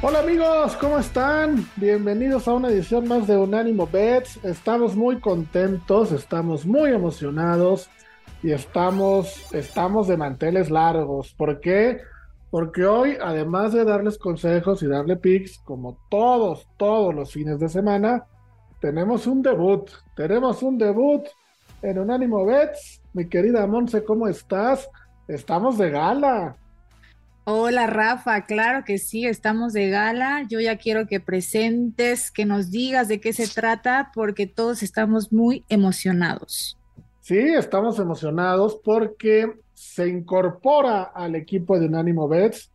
Hola amigos, ¿cómo están? Bienvenidos a una edición más de Unánimo Bets. Estamos muy contentos, estamos muy emocionados y estamos, estamos de manteles largos. ¿Por qué? Porque hoy, además de darles consejos y darle picks, como todos, todos los fines de semana, tenemos un debut. Tenemos un debut en Unánimo Bets. Mi querida Monse, ¿cómo estás? Estamos de gala. Hola Rafa, claro que sí, estamos de gala. Yo ya quiero que presentes, que nos digas de qué se trata, porque todos estamos muy emocionados. Sí, estamos emocionados porque se incorpora al equipo de Unánimo Bets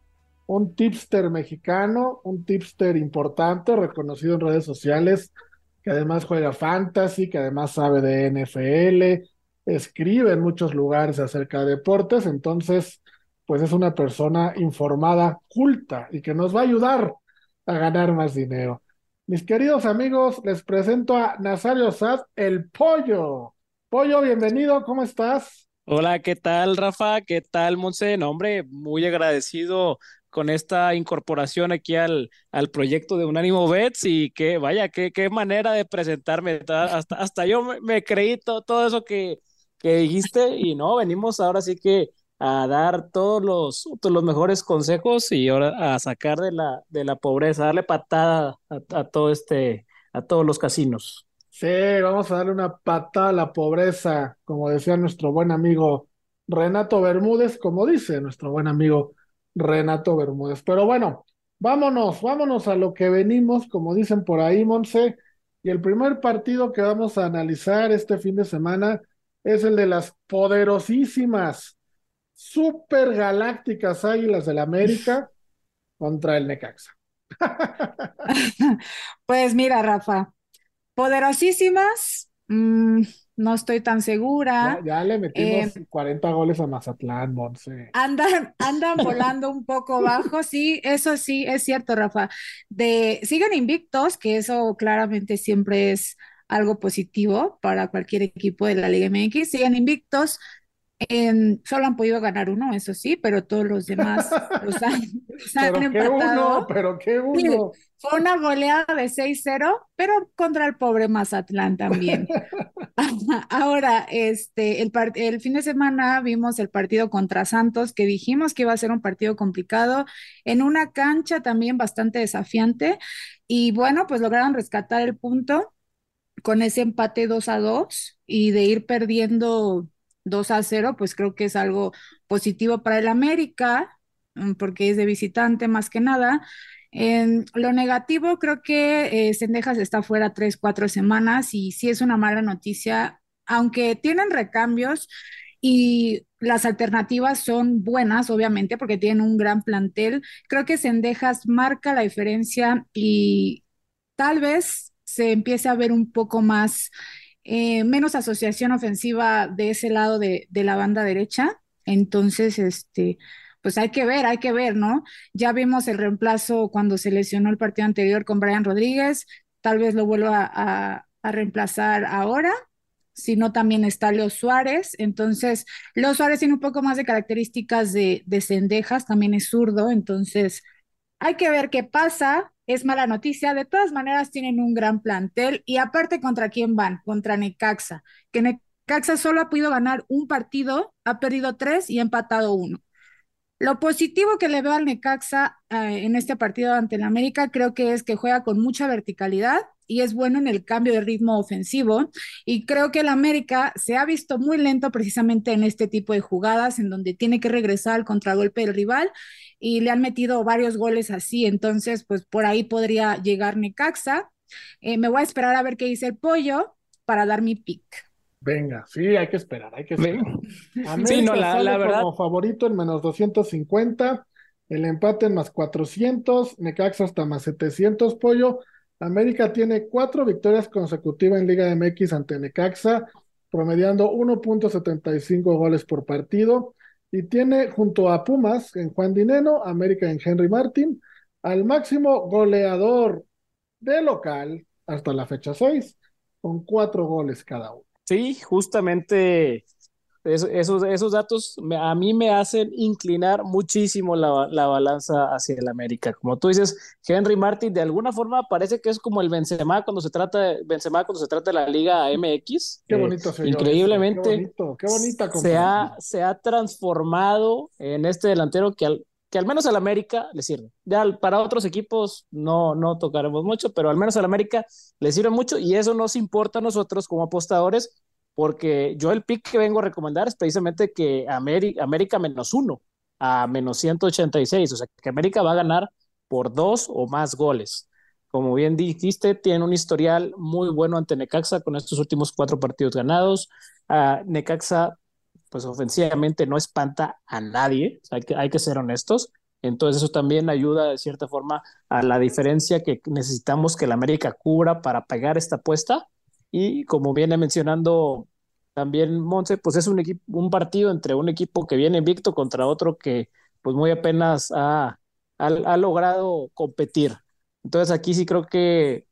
un tipster mexicano, un tipster importante, reconocido en redes sociales, que además juega fantasy, que además sabe de NFL, escribe en muchos lugares acerca de deportes, entonces pues es una persona informada, culta y que nos va a ayudar a ganar más dinero. Mis queridos amigos, les presento a Nazario Sad, el pollo. Pollo, bienvenido, ¿cómo estás? Hola, ¿qué tal, Rafa? ¿Qué tal, Monse? No, hombre, muy agradecido con esta incorporación aquí al, al proyecto de Unánimo Bets y que vaya, qué, qué manera de presentarme. Hasta, hasta yo me, me creí todo eso que, que dijiste y no, venimos ahora sí que a dar todos los, los mejores consejos y ahora a sacar de la, de la pobreza, darle patada a, todo este, a todos los casinos. Sí, vamos a darle una patada a la pobreza, como decía nuestro buen amigo Renato Bermúdez, como dice nuestro buen amigo Renato Bermúdez. Pero bueno, vámonos, vámonos a lo que venimos, como dicen por ahí, Monse. Y el primer partido que vamos a analizar este fin de semana es el de las poderosísimas super galácticas Águilas del América contra el Necaxa. pues mira, Rafa, poderosísimas, mm, no estoy tan segura. Ya, le metimos 40 eh, goles a Mazatlán, Monse. Andan, andan volando un poco bajo, sí, eso sí, es cierto, Rafa. De, siguen invictos, que eso claramente siempre es algo positivo para cualquier equipo de la Liga MX, siguen invictos, solo han podido ganar uno, eso sí, pero todos los demás los han, pero empatado. Qué uno, pero qué uno. fue una goleada de 6-0, pero contra el pobre Mazatlán también. Ahora, este, el, el fin de semana vimos el partido contra Santos, que dijimos que iba a ser un partido complicado, en una cancha también bastante desafiante, y bueno, pues lograron rescatar el punto con ese empate 2 a 2 y de ir perdiendo 2 a 0, pues creo que es algo positivo para el América, mm, porque es de visitante más que nada. En lo negativo, creo que eh, está fuera tres, cuatro semanas y sí es una mala noticia, aunque tienen recambios y las alternativas son buenas, obviamente, porque tienen un gran plantel. Creo que Sendejas marca la diferencia y tal vez se empiece a ver un poco más eh, menos asociación ofensiva de ese lado de, la banda derecha. Entonces, este, pues hay que ver, hay que ver, ¿no? Ya vimos el reemplazo cuando se lesionó el partido anterior con Brian Rodríguez, tal vez lo vuelva a, reemplazar ahora, si no también está Leo Suárez. Entonces, Leo Suárez tiene un poco más de características de, de cendejas, también es zurdo, entonces hay que ver qué pasa es mala noticia. De todas maneras, tienen un gran plantel y aparte, ¿contra quién van? Contra Necaxa, que Necaxa solo ha podido ganar un partido, ha perdido tres y ha empatado uno. Lo positivo que le veo al Necaxa eh, en este partido ante el América creo que es que juega con mucha verticalidad y es bueno en el cambio de ritmo ofensivo. Y creo que el América se ha visto muy lento precisamente en este tipo de jugadas, en donde tiene que regresar al contragolpe del rival y le han metido varios goles así. Entonces, pues por ahí podría llegar Necaxa. Eh, me voy a esperar a ver qué dice el pollo para dar mi pick. Venga, sí, hay que esperar, hay que esperar. sí, no, la, verdad. Como favorito en menos 250, el empate en más 400, Necaxa hasta más 700, pollo. América tiene cuatro victorias consecutivas en Liga MX ante Necaxa, promediando 1.75 goles por partido. Y tiene junto a Pumas en Juan Dineno, América en Henry Martin, al máximo goleador de local hasta la fecha 6, con cuatro goles cada uno. Sí, justamente esos, esos datos a mí me hacen inclinar muchísimo la, la, balanza hacia el América. Como tú dices, Henry Martin de alguna forma parece que es como el Benzema cuando se trata de, Benzema cuando se trata de la Liga MX. Qué bonito eh, Increíblemente qué, bonita se ha, se ha transformado en este delantero que al, que al menos al América le sirve. Ya para otros equipos no, no tocaremos mucho, pero al menos al América le sirve mucho y eso nos importa a nosotros como apostadores porque yo el pick que vengo a recomendar es precisamente que América, menos uno a menos 186, o sea que América va a ganar por dos o más goles. Como bien dijiste, tiene un historial muy bueno ante Necaxa con estos últimos cuatro partidos ganados. Uh, Necaxa, pues ofensivamente no espanta a nadie, hay, que, hay que ser honestos. Entonces eso también ayuda de cierta forma a la diferencia que necesitamos que la América cubra para pagar esta apuesta y como viene mencionando también Monse, pues es un, equipo, un partido entre un equipo que viene invicto contra otro que pues muy apenas ha, ha, logrado competir. Entonces aquí sí creo que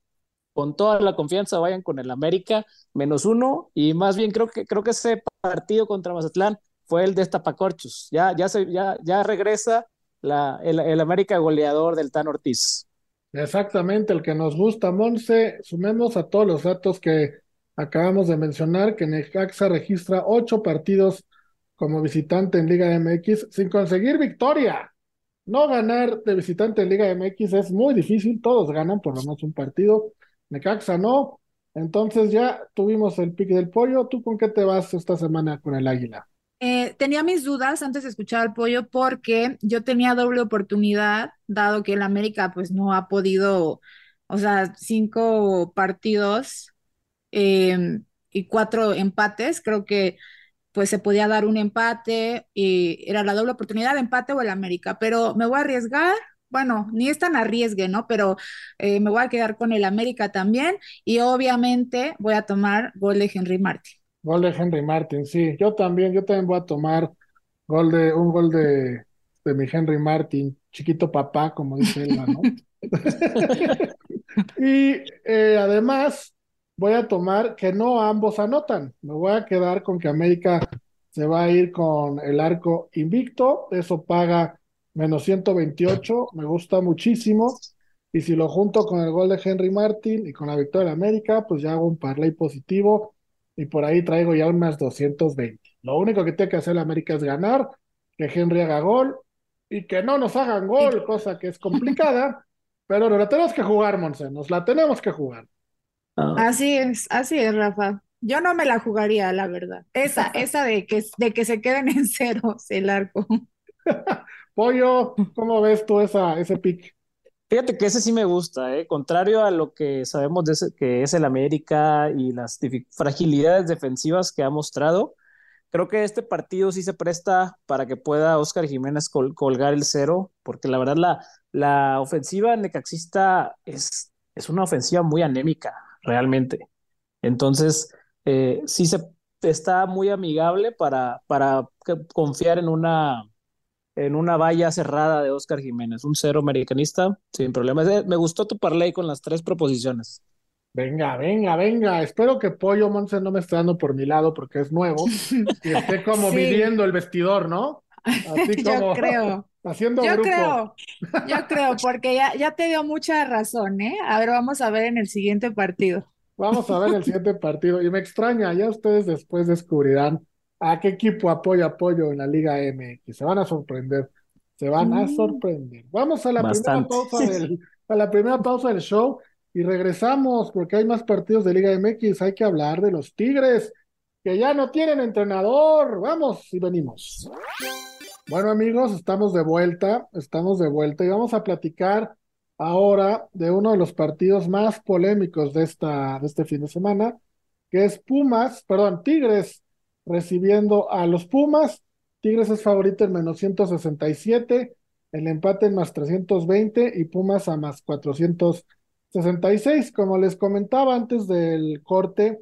con toda la confianza vayan con el América menos uno y más bien creo que creo que ese partido contra Mazatlán fue el de Estapacorchos. Ya, ya, se, ya, ya regresa el, el América goleador del Tan Ortiz. Exactamente, el que nos gusta, Monse. Sumemos a todos los datos que acabamos de mencionar, que Necaxa registra ocho partidos como visitante en Liga MX sin conseguir victoria. No ganar de visitante en Liga MX es muy difícil, todos ganan por lo menos un partido. Necaxa no. Entonces ya tuvimos el pick del pollo. ¿Tú con qué te vas esta semana con el Águila? Eh, tenía mis dudas antes de escuchar al pollo porque yo tenía doble oportunidad, dado que el América pues no ha podido, o sea, cinco partidos em, y cuatro empates, creo que pues se podía dar un empate y era la doble oportunidad empate o el América, pero me voy a arriesgar. Bueno, ni es tan arriesgue, ¿no? Pero eh, me voy a quedar con el América también y obviamente voy a tomar gol de Henry Martin. Gol de Henry Martin, sí. Yo también, yo también voy a tomar gol de, un gol de, de mi Henry Martin, chiquito papá, como dice él, ¿no? y eh, además voy a tomar que no ambos anotan. Me voy a quedar con que América se va a ir con el arco invicto. Eso paga menos 128. Me gusta muchísimo. Y si lo junto con el gol de Henry Martin y con la victoria de América, pues ya hago un parlay positivo y por ahí traigo ya unas 220. Lo único que tiene que hacer la América es ganar, que Henry haga gol y que no nos hagan gol, cosa que es complicada, pero no la tenemos que jugar, Monse, nos la tenemos que jugar. Ah. Así es, así es, Rafa. Yo no me la jugaría, la verdad. Esa, esa de que, de que se queden en ceros el arco. Pollo, ¿cómo ves tú esa, ese pick? Fíjate que ese sí me gusta, ¿eh? contrario a lo que sabemos de ese, que es el América y las fragilidades defensivas que ha mostrado. Creo que este partido sí se presta para que pueda Oscar Jiménez colgar el cero, porque la verdad la, la ofensiva necaxista es, es una ofensiva muy anémica, realmente. Entonces, eh, sí se está muy amigable para, para confiar en una en una valla cerrada de Oscar Jiménez, un cero americanista, sin problemas. Eh, me gustó tu parlay con las tres proposiciones. Venga, venga, venga. Espero que Pollo Monse no me esté dando por mi lado porque es nuevo y esté como midiendo el vestidor, ¿no? Así como yo creo. haciendo yo grupo. creo, yo creo, porque ya, ya te dio mucha razón, ¿eh? A ver, vamos a ver en el siguiente partido. Vamos a ver el siguiente partido. Y me extraña, ya ustedes después descubrirán ¿A qué equipo apoyo apoyo en la Liga MX? Se van a sorprender. Se van a mm. sorprender. Vamos a la primera pausa del, a la primera pausa del show y regresamos porque hay más partidos de Liga MX. Hay que hablar de los Tigres que ya no tienen entrenador. Vamos y venimos. Bueno amigos, estamos de vuelta, estamos de vuelta y vamos a platicar ahora de uno de los partidos más polémicos de, esta, de este fin de semana, que es Pumas, perdón, Tigres recibiendo a los Pumas. Tigres es favorito en menos 167, el empate en más 320 y Pumas a más 400 66, como les comentaba antes del corte,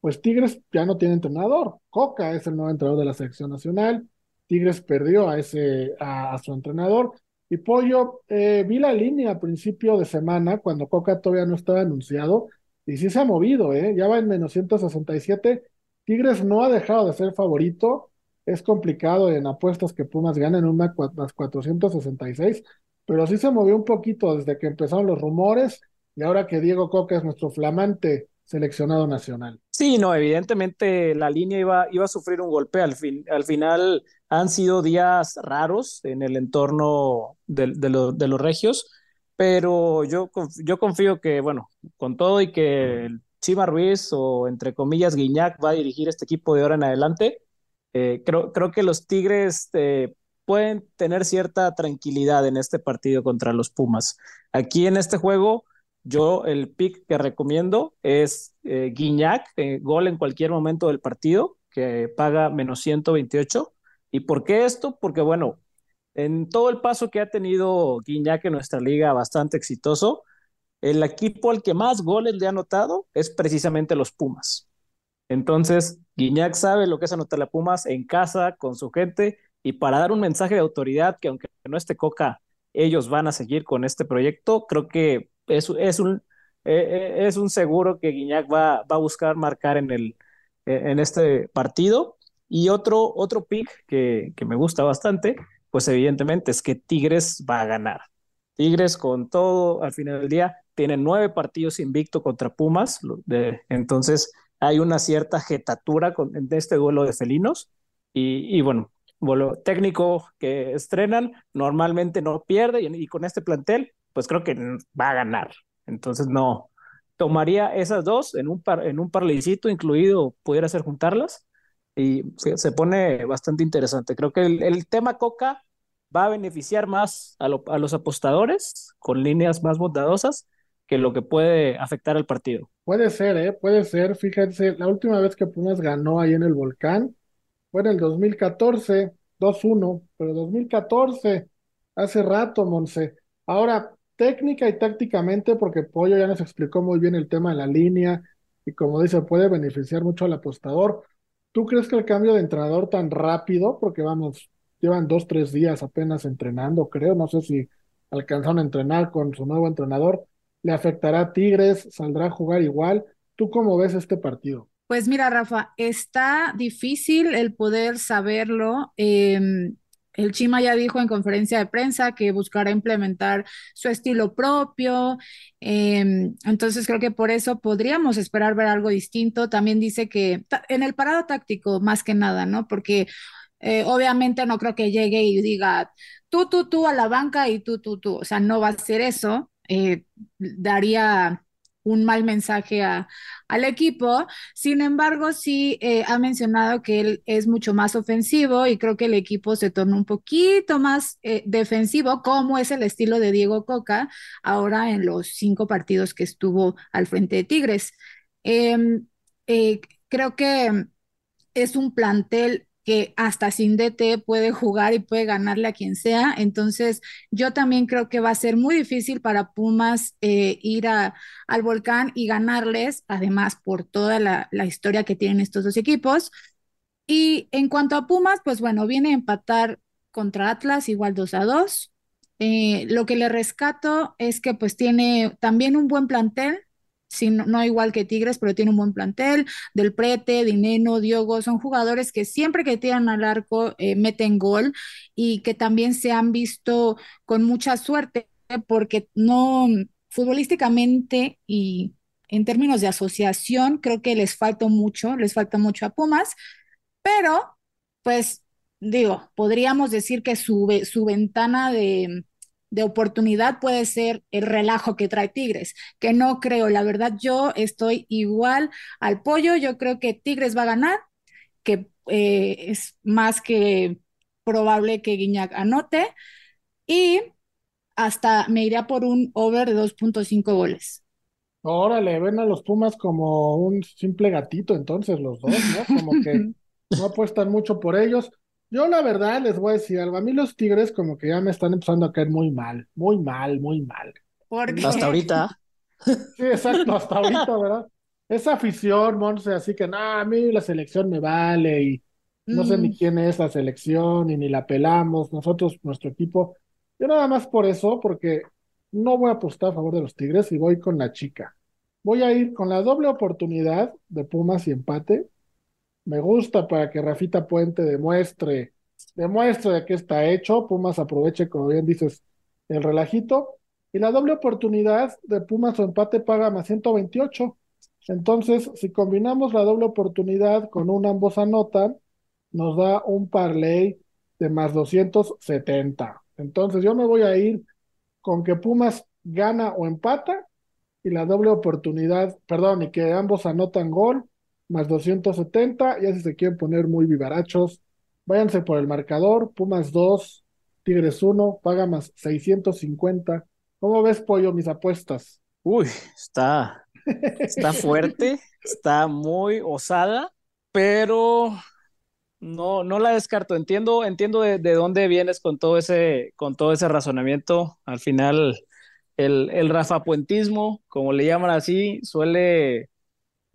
pues Tigres ya no tiene entrenador. Coca es el nuevo entrenador de la selección nacional. Tigres perdió a ese a, su entrenador. Y Pollo, eh, vi la línea a principio de semana cuando Coca todavía no estaba anunciado y sí se ha movido, ¿eh? ya va en menos 167. Tigres no ha dejado de ser favorito. Es complicado en apuestas que Pumas ganen un más 466, pero sí se movió un poquito desde que empezaron los rumores y ahora que Diego Coca es nuestro flamante seleccionado nacional. Sí, no, evidentemente la línea iba, iba a sufrir un golpe. Al, fin, al final han sido días raros en el entorno de, los regios, pero yo, yo confío que, bueno, con todo y que Chima Ruiz o entre comillas Guiñac va a dirigir este equipo de ahora en adelante, eh, creo, creo que los Tigres eh, pueden tener cierta tranquilidad en este partido contra los Pumas. Aquí en este juego yo el pick que recomiendo es eh, Guiñac, eh, gol en cualquier momento del partido, que paga menos 128. ¿Y por qué esto? Porque bueno, en todo el paso que ha tenido Guiñac en nuestra liga, bastante exitoso, el equipo al que más goles le ha anotado es precisamente los Pumas. Entonces, Guiñac sabe lo que es anotar a Pumas en casa, con su gente, y para dar un mensaje de autoridad que aunque no esté Coca, ellos van a seguir con este proyecto, creo que es, es, un, eh, eh, es un seguro que Guiñac va, va a buscar marcar en, el, eh, en este partido. Y otro, otro pick que, que, me gusta bastante, pues evidentemente es que Tigres va a ganar. Tigres con todo, al final del día, tiene nueve partidos invicto contra Pumas, de, entonces hay una cierta jetatura con, este duelo de felinos. Y, y bueno, técnico que estrenan normalmente no pierde y, y, con este plantel pues creo que va a ganar. Entonces no, tomaría esas dos en un, par, en un parlecito incluido, pudiera ser juntarlas y se, se pone bastante interesante. Creo que el, el, tema Coca va a beneficiar más a, lo, a los apostadores con líneas más bondadosas que lo que puede afectar al partido. Puede ser, ¿eh? Puede ser. Fíjense, la última vez que Pumas ganó ahí en el Volcán fue en el 2014, 2-1, pero 2014, hace rato, Monse. Ahora, técnica y tácticamente, porque Pollo ya nos explicó muy bien el tema de la línea y como dice, puede beneficiar mucho al apostador. ¿Tú crees que el cambio de entrenador tan rápido, porque vamos, llevan dos, tres días apenas entrenando, creo, no sé si alcanzaron a entrenar con su nuevo entrenador, le afectará a Tigres, saldrá a jugar igual? ¿Tú cómo ves este partido? Pues mira, Rafa, está difícil el poder saberlo. Eh, el Chima ya dijo en conferencia de prensa que buscará implementar su estilo propio, eh, entonces creo que por eso podríamos esperar ver algo distinto. También dice que en el parado táctico, más que nada, ¿no? Porque eh, obviamente no creo que llegue y diga tú, tú, tú a la banca y tú, tú, tú, o sea, no va a ser eso. Eh, daría un mal mensaje a, al equipo. Sin embargo, sí eh, ha mencionado que él es mucho más ofensivo y creo que el equipo se torna un poquito más eh, defensivo, como es el estilo de Diego Coca ahora en los cinco partidos que estuvo al frente de Tigres. Em, creo que es un plantel que hasta sin DT puede jugar y puede ganarle a quien sea. Entonces, yo también creo que va a ser muy difícil para Pumas eh, ir al volcán y ganarles, además por toda la, la, historia que tienen estos dos equipos. Y en cuanto a Pumas, pues bueno, viene a empatar contra Atlas igual 2 a 2. Eh, lo que le rescato es que pues tiene también un buen plantel, no, igual que Tigres, pero tiene un buen plantel, Del Prete, Dineno, Diogo, son jugadores que siempre que tiran al arco eh, meten gol y que también se han visto con mucha suerte porque no futbolísticamente y en términos de asociación creo que les falta mucho, les falta mucho a Pumas, pero pues digo, podríamos decir que su, su ventana de de oportunidad puede ser el relajo que trae Tigres, que no creo, la verdad yo estoy igual al pollo, yo creo que Tigres va a ganar, que eh, es más que probable que Guiñac anote y hasta me iría por un over de 2.5 goles. Órale, ven a los Pumas como un simple gatito entonces los dos, ¿no? Como que no apuestan mucho por ellos. Yo la verdad les voy a decir algo, a mí los Tigres como que ya me están empezando a caer muy mal, muy mal, muy mal. Hasta ahorita. Sí, exacto, hasta ahorita, ¿verdad? Esa afición, Monse, así que, no, a mí la selección me vale y no sé ni Mm, quién es la selección y ni la pelamos, nosotros, nuestro equipo. Yo nada más por eso, porque no voy a apostar a favor de los Tigres y voy con la chica. Voy a ir con la doble oportunidad de Pumas y empate. Me gusta para que Rafita Puente demuestre, demuestre de qué está hecho. Pumas aproveche, como bien dices, el relajito. Y la doble oportunidad de Pumas o empate paga más 128. Entonces, si combinamos la doble oportunidad con un ambos anotan, nos da un parlay de más 270. Entonces, yo me voy a ir con que Pumas gana o empata y la doble oportunidad, perdón, y que ambos anotan gol, más 270, ya si se quieren poner muy vivarachos, váyanse por el marcador, Pumas 2, Tigres 1, paga más 650. ¿Cómo ves, Pollo, mis apuestas? Uy, está, está fuerte, está muy osada, pero no, no la descarto. Entiendo, entiendo de, de dónde vienes con todo ese, con todo ese razonamiento. Al final, el, el rafapuentismo, como le llaman así, suele,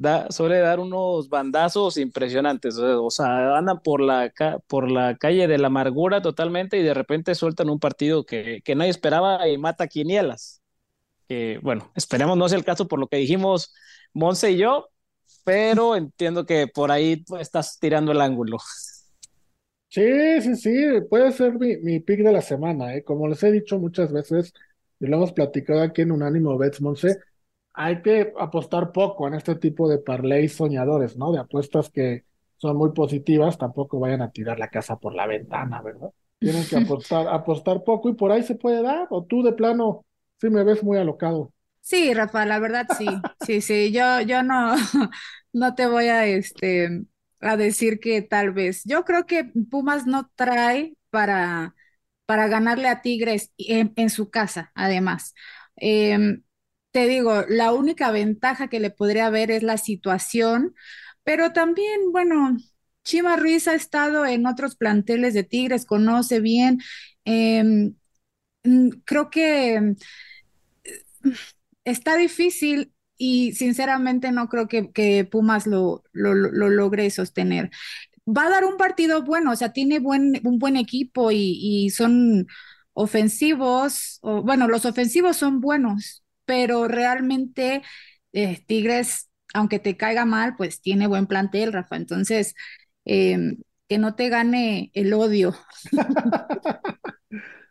da, suele dar unos bandazos impresionantes. O sea, andan por la, por la calle de la amargura totalmente y de repente sueltan un partido que, que nadie esperaba y mata quinielas. Que, bueno, esperemos no sea el caso por lo que dijimos Monse y yo, pero entiendo que por ahí estás tirando el ángulo. Sí, sí, sí, puede ser mi, mi pick de la semana, ¿eh? Como les he dicho muchas veces, y lo hemos platicado aquí en Unánimo Bets, Monse, hay que apostar poco en este tipo de parlays soñadores, ¿no? De apuestas que son muy positivas, tampoco vayan a tirar la casa por la ventana, ¿verdad? Tienen que apostar, apostar poco y por ahí se puede dar, o tú de plano, sí me ves muy alocado. Sí, Rafa, la verdad sí, sí, sí, yo, yo no, no te voy a, este, a decir que tal vez. Yo creo que Pumas no trae para, para ganarle a Tigres en, en su casa, además. Em, te digo, la única ventaja que le podría haber es la situación, pero también, bueno, Chima Ruiz ha estado en otros planteles de Tigres, conoce bien. em, mm, creo que está difícil y sinceramente no creo que, Pumas lo, lo, lo- lo logre sostener. Va a dar un partido bueno, o sea, tiene un buen equipo y, son ofensivos, bueno, los ofensivos son buenos, pero realmente eh, Tigres, aunque te caiga mal, pues tiene buen plantel, Rafa. Entonces, eh, que no te gane el odio.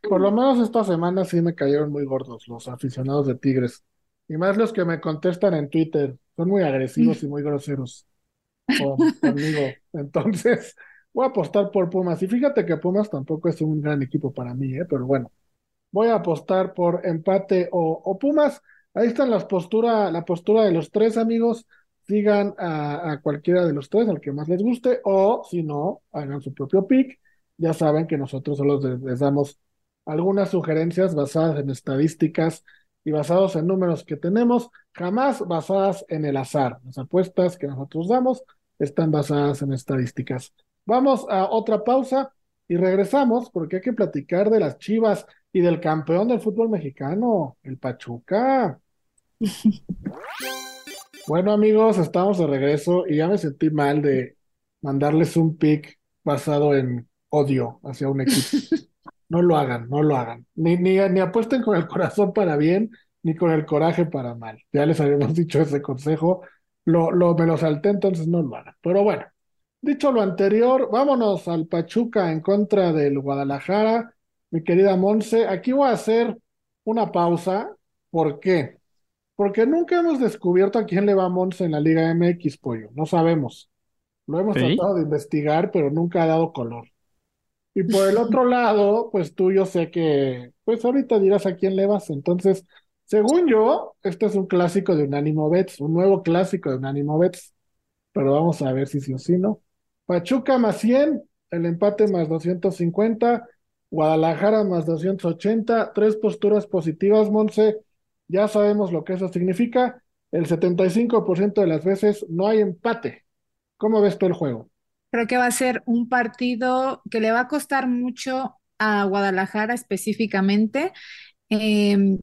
Por lo menos esta semana sí me cayeron muy gordos los aficionados de Tigres. Y más los que me contestan en Twitter. Son muy agresivos y muy groseros con- conmigo. Entonces, voy a apostar por Pumas. Y fíjate que Pumas tampoco es un gran equipo para mí, ¿eh? Pero bueno, voy a apostar por empate o, Pumas. Ahí están las postura, la postura de los tres amigos. Sigan a, a cualquiera de los tres, al que más les guste, o si no, hagan su propio pick. Ya saben que nosotros solo les, les damos algunas sugerencias basadas en estadísticas y basados en números que tenemos, jamás basadas en el azar. Las apuestas que nosotros damos están basadas en estadísticas. Vamos a otra pausa y regresamos porque hay que platicar de las Chivas y del campeón del fútbol mexicano, el Pachuca. Bueno, amigos, estamos de regreso y ya me sentí mal de mandarles un pick basado en odio hacia un equipo. No lo hagan, no lo hagan. Ni, ni, ni apuesten con el corazón para bien, ni con el coraje para mal. Ya les habíamos dicho ese consejo. Lo, lo, me lo salté, entonces no lo hagan. Pero bueno, dicho lo anterior, vámonos al Pachuca en contra del Guadalajara. Mi querida Monse, aquí voy a hacer una pausa. ¿Por qué? Porque nunca hemos descubierto a quién le va Monse en la Liga MX, pollo. No sabemos. Lo hemos Sí. tratado de investigar, pero nunca ha dado color. Y por el otro lado, pues tú yo sé que, pues ahorita dirás a quién le vas. Entonces, según yo, este es un clásico de Unánimo Bets, un nuevo clásico de Unánimo Bets. Pero vamos a ver si sí o sí no. Pachuca más 100, el empate más 250, Guadalajara más 280, tres posturas positivas, Monse. Ya sabemos lo que eso significa. El 75% de las veces no hay empate. ¿Cómo ves tú el juego? Creo que va a ser un partido que le va a costar mucho a Guadalajara específicamente. Em,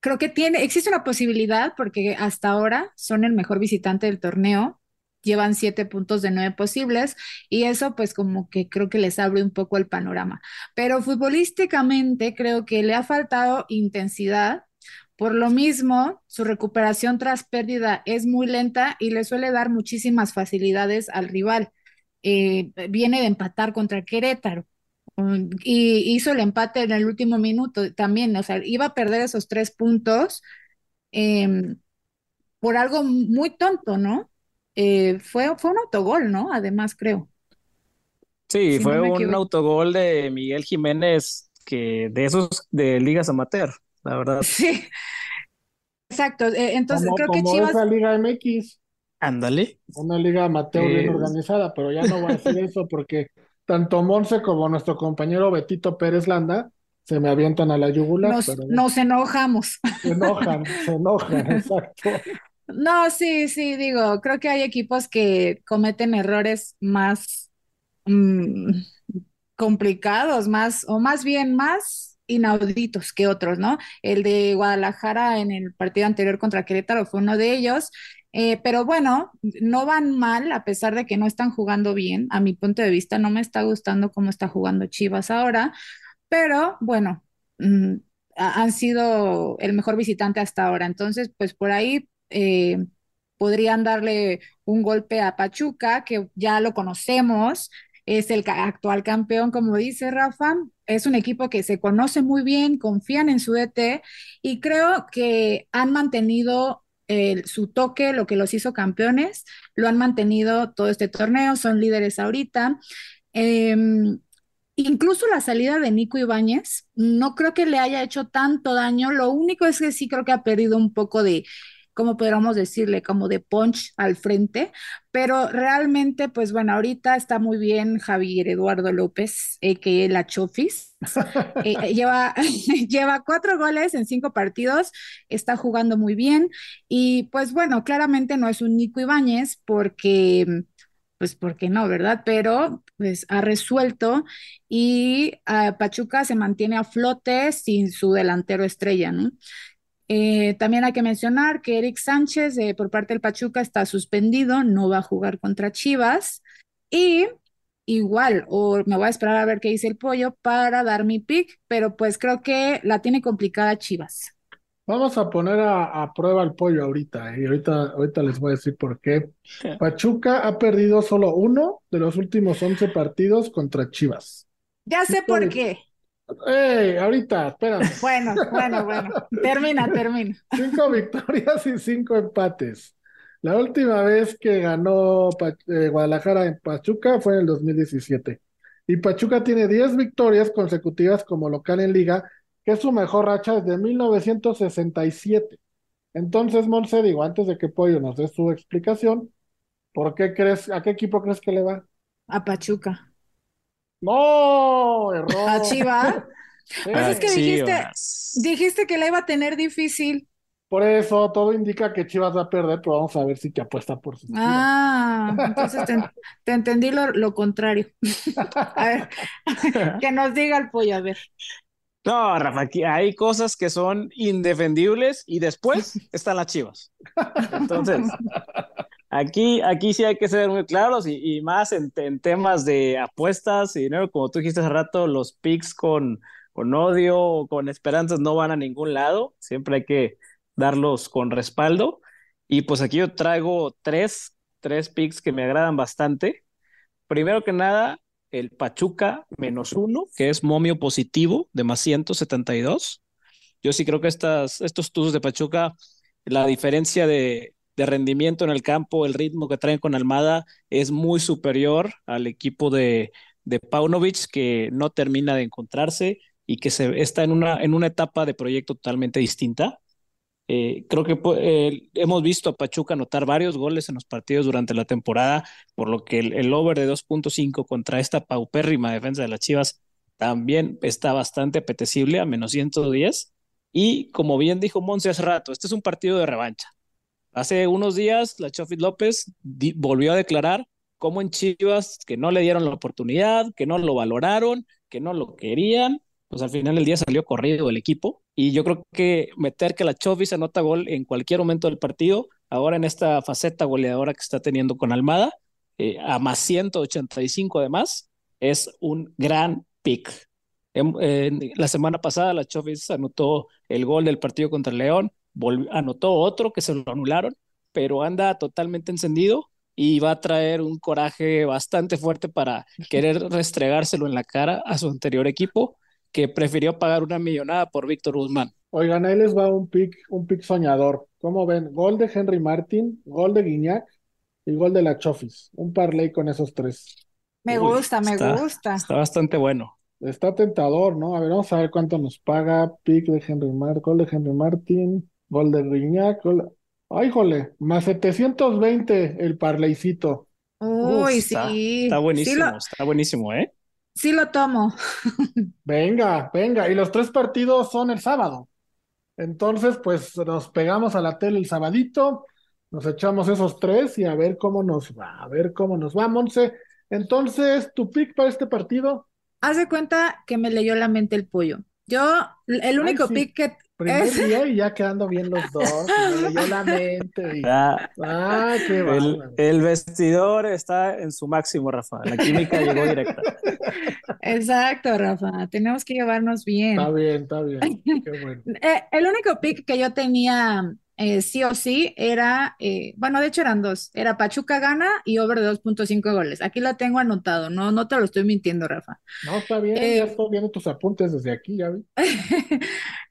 creo que tiene, existe una posibilidad porque hasta ahora son el mejor visitante del torneo, llevan siete puntos de nueve posibles y eso pues como que creo que les abre un poco el panorama. Pero futbolísticamente creo que le ha faltado intensidad. Por lo mismo, su recuperación tras pérdida es muy lenta y le suele dar muchísimas facilidades al rival. Eh, viene de empatar contra Querétaro um, y hizo el empate en el último minuto también, o sea, iba a perder esos tres puntos em, por algo muy tonto, ¿no? Eh, fue, fue un autogol, ¿no? Además, creo. Sí, fue un autogol de Miguel Jiménez, que de esos de ligas amateur, la verdad. Sí, exacto. Eh, entonces creo que Chivas. Esa Liga MX. Ándale. Una liga amateur bien organizada, pero ya no voy a decir eso porque tanto Monse como nuestro compañero Betito Pérez Landa se me avientan a la yugular. Nos, nos enojamos. Se enojan, se enojan, exacto. No, sí, sí, digo, creo que hay equipos que cometen errores más mm, complicados, más, o más bien más inauditos que otros, ¿no? El de Guadalajara en el partido anterior contra Querétaro fue uno de ellos, eh, pero bueno, no van mal a pesar de que no están jugando bien. A mi punto de vista, no me está gustando cómo está jugando Chivas ahora, pero bueno, mm, han sido el mejor visitante hasta ahora. Entonces, pues por ahí eh, podrían darle un golpe a Pachuca, que ya lo conocemos, es el actual campeón, como dice Rafa, es un equipo que se conoce muy bien, confían en su DT y creo que han mantenido su toque, lo que los hizo campeones, lo han mantenido todo este torneo, son líderes ahorita. Em, incluso la salida de Nico Ibáñez, no creo que le haya hecho tanto daño, lo único es que sí creo que ha perdido un poco de, como podríamos decirle, como de punch al frente, pero realmente, pues bueno, ahorita está muy bien Javier Eduardo López, que la Chofis, eh, eh, lleva, lleva cuatro goles en cinco partidos, está jugando muy bien y pues bueno, claramente no es un Nico Ibáñez porque pues porque no, ¿verdad? Pero pues ha resuelto y ah, Pachuca se mantiene a flote sin su delantero estrella, ¿no? Eh, también hay que mencionar que Eric Sánchez, eh, por parte del Pachuca, está suspendido, no va a jugar contra Chivas. Y igual, o me voy a esperar a ver qué dice el pollo para dar mi pick, pero pues creo que la tiene complicada Chivas. Vamos a poner a, prueba el pollo ahorita, y ahorita, ahorita les voy a decir por qué. Pachuca ha perdido solo uno de los últimos 11 partidos contra Chivas. Ya sé por qué. ¡Ey! Ahorita, espera. Bueno, bueno, bueno. Termina, termina. Cinco victorias y cinco empates. La última vez que ganó eh, Guadalajara en Pachuca fue en el 2017. Y Pachuca tiene 10 victorias consecutivas como local en liga, que es su mejor racha desde 1967. Entonces, Monse, digo, antes de que Pollo nos dé su explicación, ¿por qué crees, a qué equipo crees que le va? A Pachuca. No, error. A Chivas. Pues es que dijiste, dijiste que la iba a tener difícil. Por eso todo indica que Chivas va a perder, pero vamos a ver si te apuesta por su Ah, entonces te, entendí lo, contrario. a ver, que nos diga el pollo, a ver. No, Rafa, aquí hay cosas que son indefendibles y después están las Chivas. Entonces, Aquí, aquí sí hay que ser muy claros y, más en, temas de apuestas y dinero, como tú dijiste hace rato, los picks con, odio o con esperanzas no van a ningún lado, siempre hay que darlos con respaldo. Y pues aquí yo traigo tres, tres picks que me agradan bastante. Primero que nada, el Pachuca menos uno, que es momio positivo de más 172. Yo sí creo que estas, estos tuzos de Pachuca, la diferencia de, de rendimiento en el campo, el ritmo que traen con Almada es muy superior al equipo de, Paunovic, que no termina de encontrarse y que se, está en una, en una etapa de proyecto totalmente distinta. Eh, creo que eh, hemos visto a Pachuca anotar varios goles en los partidos durante la temporada, por lo que el, el over de 2.5 contra esta paupérrima defensa de las Chivas también está bastante apetecible a menos 110. Y como bien dijo Monse hace rato, este es un partido de revancha. Hace unos días, la Chofit López volvió a declarar cómo en Chivas que no le dieron la oportunidad, que no lo valoraron, que no lo querían, pues al final del día salió corrido el equipo. Y yo creo que meter que la Chovis anota gol en cualquier momento del partido, ahora en esta faceta goleadora que está teniendo con Almada, eh, a más 185 además, es un gran pick. la semana pasada la Chovis anotó el gol del partido contra León, anotó otro que se lo anularon, pero anda totalmente encendido y va a traer un coraje bastante fuerte para querer restregárselo en la cara a su anterior equipo, que prefirió pagar una millonada por Víctor Guzmán. Oigan, ahí les va un pick, un pick soñador. ¿Cómo ven? Gol de Henry Martin, gol de Guiñac y gol de la Chofis. Un parlay con esos tres. Me gusta, me gusta. Está bastante bueno. Está tentador, ¿no? A ver, vamos a ver cuánto nos paga. Pick de Henry Martin, gol de Henry Martin, gol de Guiñac, gol... Ay, jole, más 720 el parleycito. Uy, sí. Está buenísimo, está buenísimo, ¿eh? Sí lo tomo. venga, venga. Y los tres partidos son el sábado. Entonces, pues nos pegamos a la tele el sabadito, nos echamos esos tres y a ver cómo nos va, a ver cómo nos va, Monse. Entonces, ¿tu pick para este partido? Haz de cuenta que me leyó la mente el pollo. Yo, el único pick que, Primer día y ya quedando bien los dos, me leyó la mente. Ah, qué el, el, vestidor está en su máximo, Rafa. La química llegó directa. Exacto, Rafa. Tenemos que llevarnos bien. Está bien, está bien. Qué bueno. Eh, el único pick que yo tenía eh, sí o sí era, eh, bueno, de hecho eran dos, era Pachuca gana y over de 2.5 goles. Aquí la tengo anotado, no, no te lo estoy mintiendo, Rafa. No, está bien, ya eh, estoy viendo tus apuntes desde aquí, ya vi.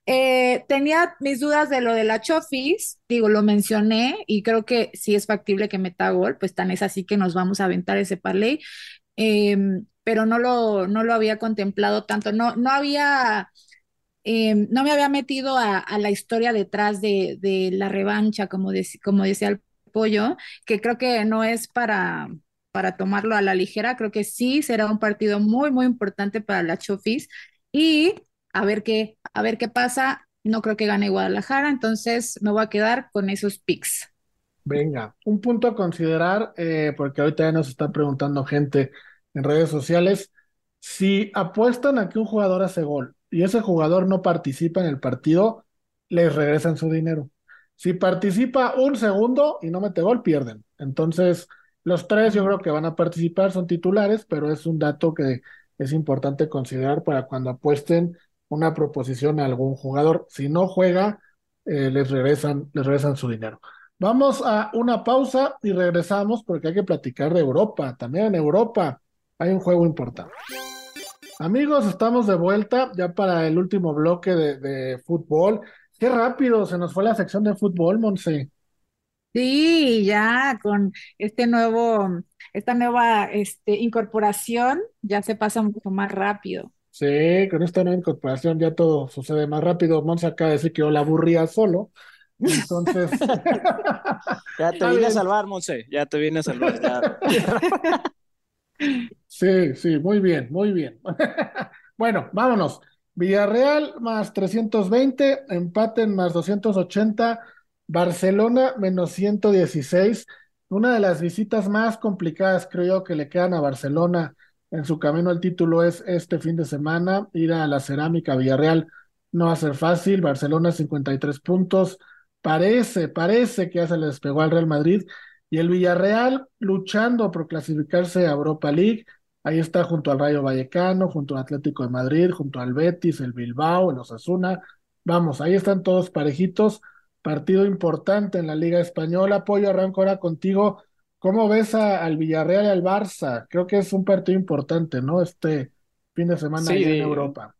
Tenía mis dudas de lo de la Chofis, digo, lo mencioné y creo que si es factible que meta gol, pues tan es así que nos vamos a aventar ese parlay, em, pero no lo, no lo había contemplado tanto, no, no había Em, no me había metido a, la historia detrás de, la revancha, como, como decía el pollo, que creo que no es para, para tomarlo a la ligera, creo que sí será un partido muy, muy importante para la Chofis y a ver qué, a ver qué pasa. No creo que gane Guadalajara, entonces me voy a quedar con esos picks. Venga, un punto a considerar, eh, porque ahorita ya nos está preguntando gente en redes sociales, si apuestan a que un jugador hace gol y ese jugador no participa en el partido, les regresan su dinero. Si participa un segundo y no mete gol, pierden. Entonces, los tres yo creo que van a participar, son titulares, pero es un dato que es importante considerar para cuando apuesten una proposición a algún jugador. Si no juega, eh, les, regresan, les regresan su dinero. Vamos a una pausa y regresamos porque hay que platicar de Europa. También en Europa hay un juego importante. Amigos, estamos de vuelta ya para el último bloque de, fútbol. Qué rápido se nos fue la sección de fútbol, Monse. Sí, ya con este nuevo, esta nueva este, incorporación ya se pasa mucho más rápido. Sí, con esta nueva incorporación ya todo sucede más rápido. Monse acaba de decir que yo la aburría solo. Entonces. ya te vine a salvar, Monse. Ya te vine a salvar. Sí, sí, muy bien, muy bien. bueno, vámonos. Villarreal más 320, empate más 280, Barcelona menos 116. Una de las visitas más complicadas, creo yo, que le quedan a Barcelona en su camino al título es este fin de semana. Ir a la Cerámica Villarreal no va a ser fácil. Barcelona 53 puntos. Parece, parece que ya se le despegó al Real Madrid y el Villarreal luchando por clasificarse a Europa League. Ahí está junto al Rayo Vallecano, junto al Atlético de Madrid, junto al Betis, el Bilbao, el Osasuna. Vamos, ahí están todos parejitos. Partido importante en la Liga Española. Apoyo, arranco ahora contigo. ¿Cómo ves al Villarreal y al Barça? Creo que es un partido importante, ¿no? Este fin de semana en Europa.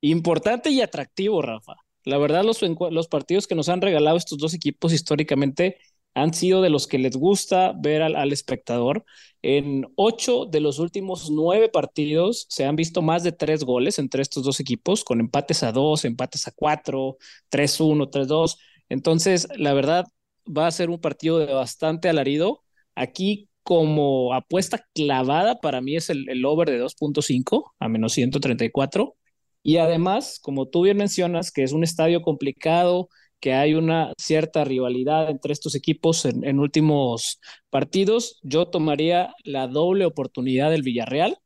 Importante y atractivo, Rafa. La verdad, los, los partidos que nos han regalado estos dos equipos históricamente han sido de los que les gusta ver al, espectador. En ocho de los últimos nueve partidos se han visto más de tres goles entre estos dos equipos, con empates a dos, empates a cuatro, tres uno, tres dos. Entonces, la verdad, va a ser un partido de bastante alarido. Aquí, como apuesta clavada, para mí es el, over de 2.5 a menos 134. Y además, como tú bien mencionas, que es un estadio complicado, que hay una cierta rivalidad entre estos equipos en, últimos partidos, yo tomaría la doble oportunidad del Villarreal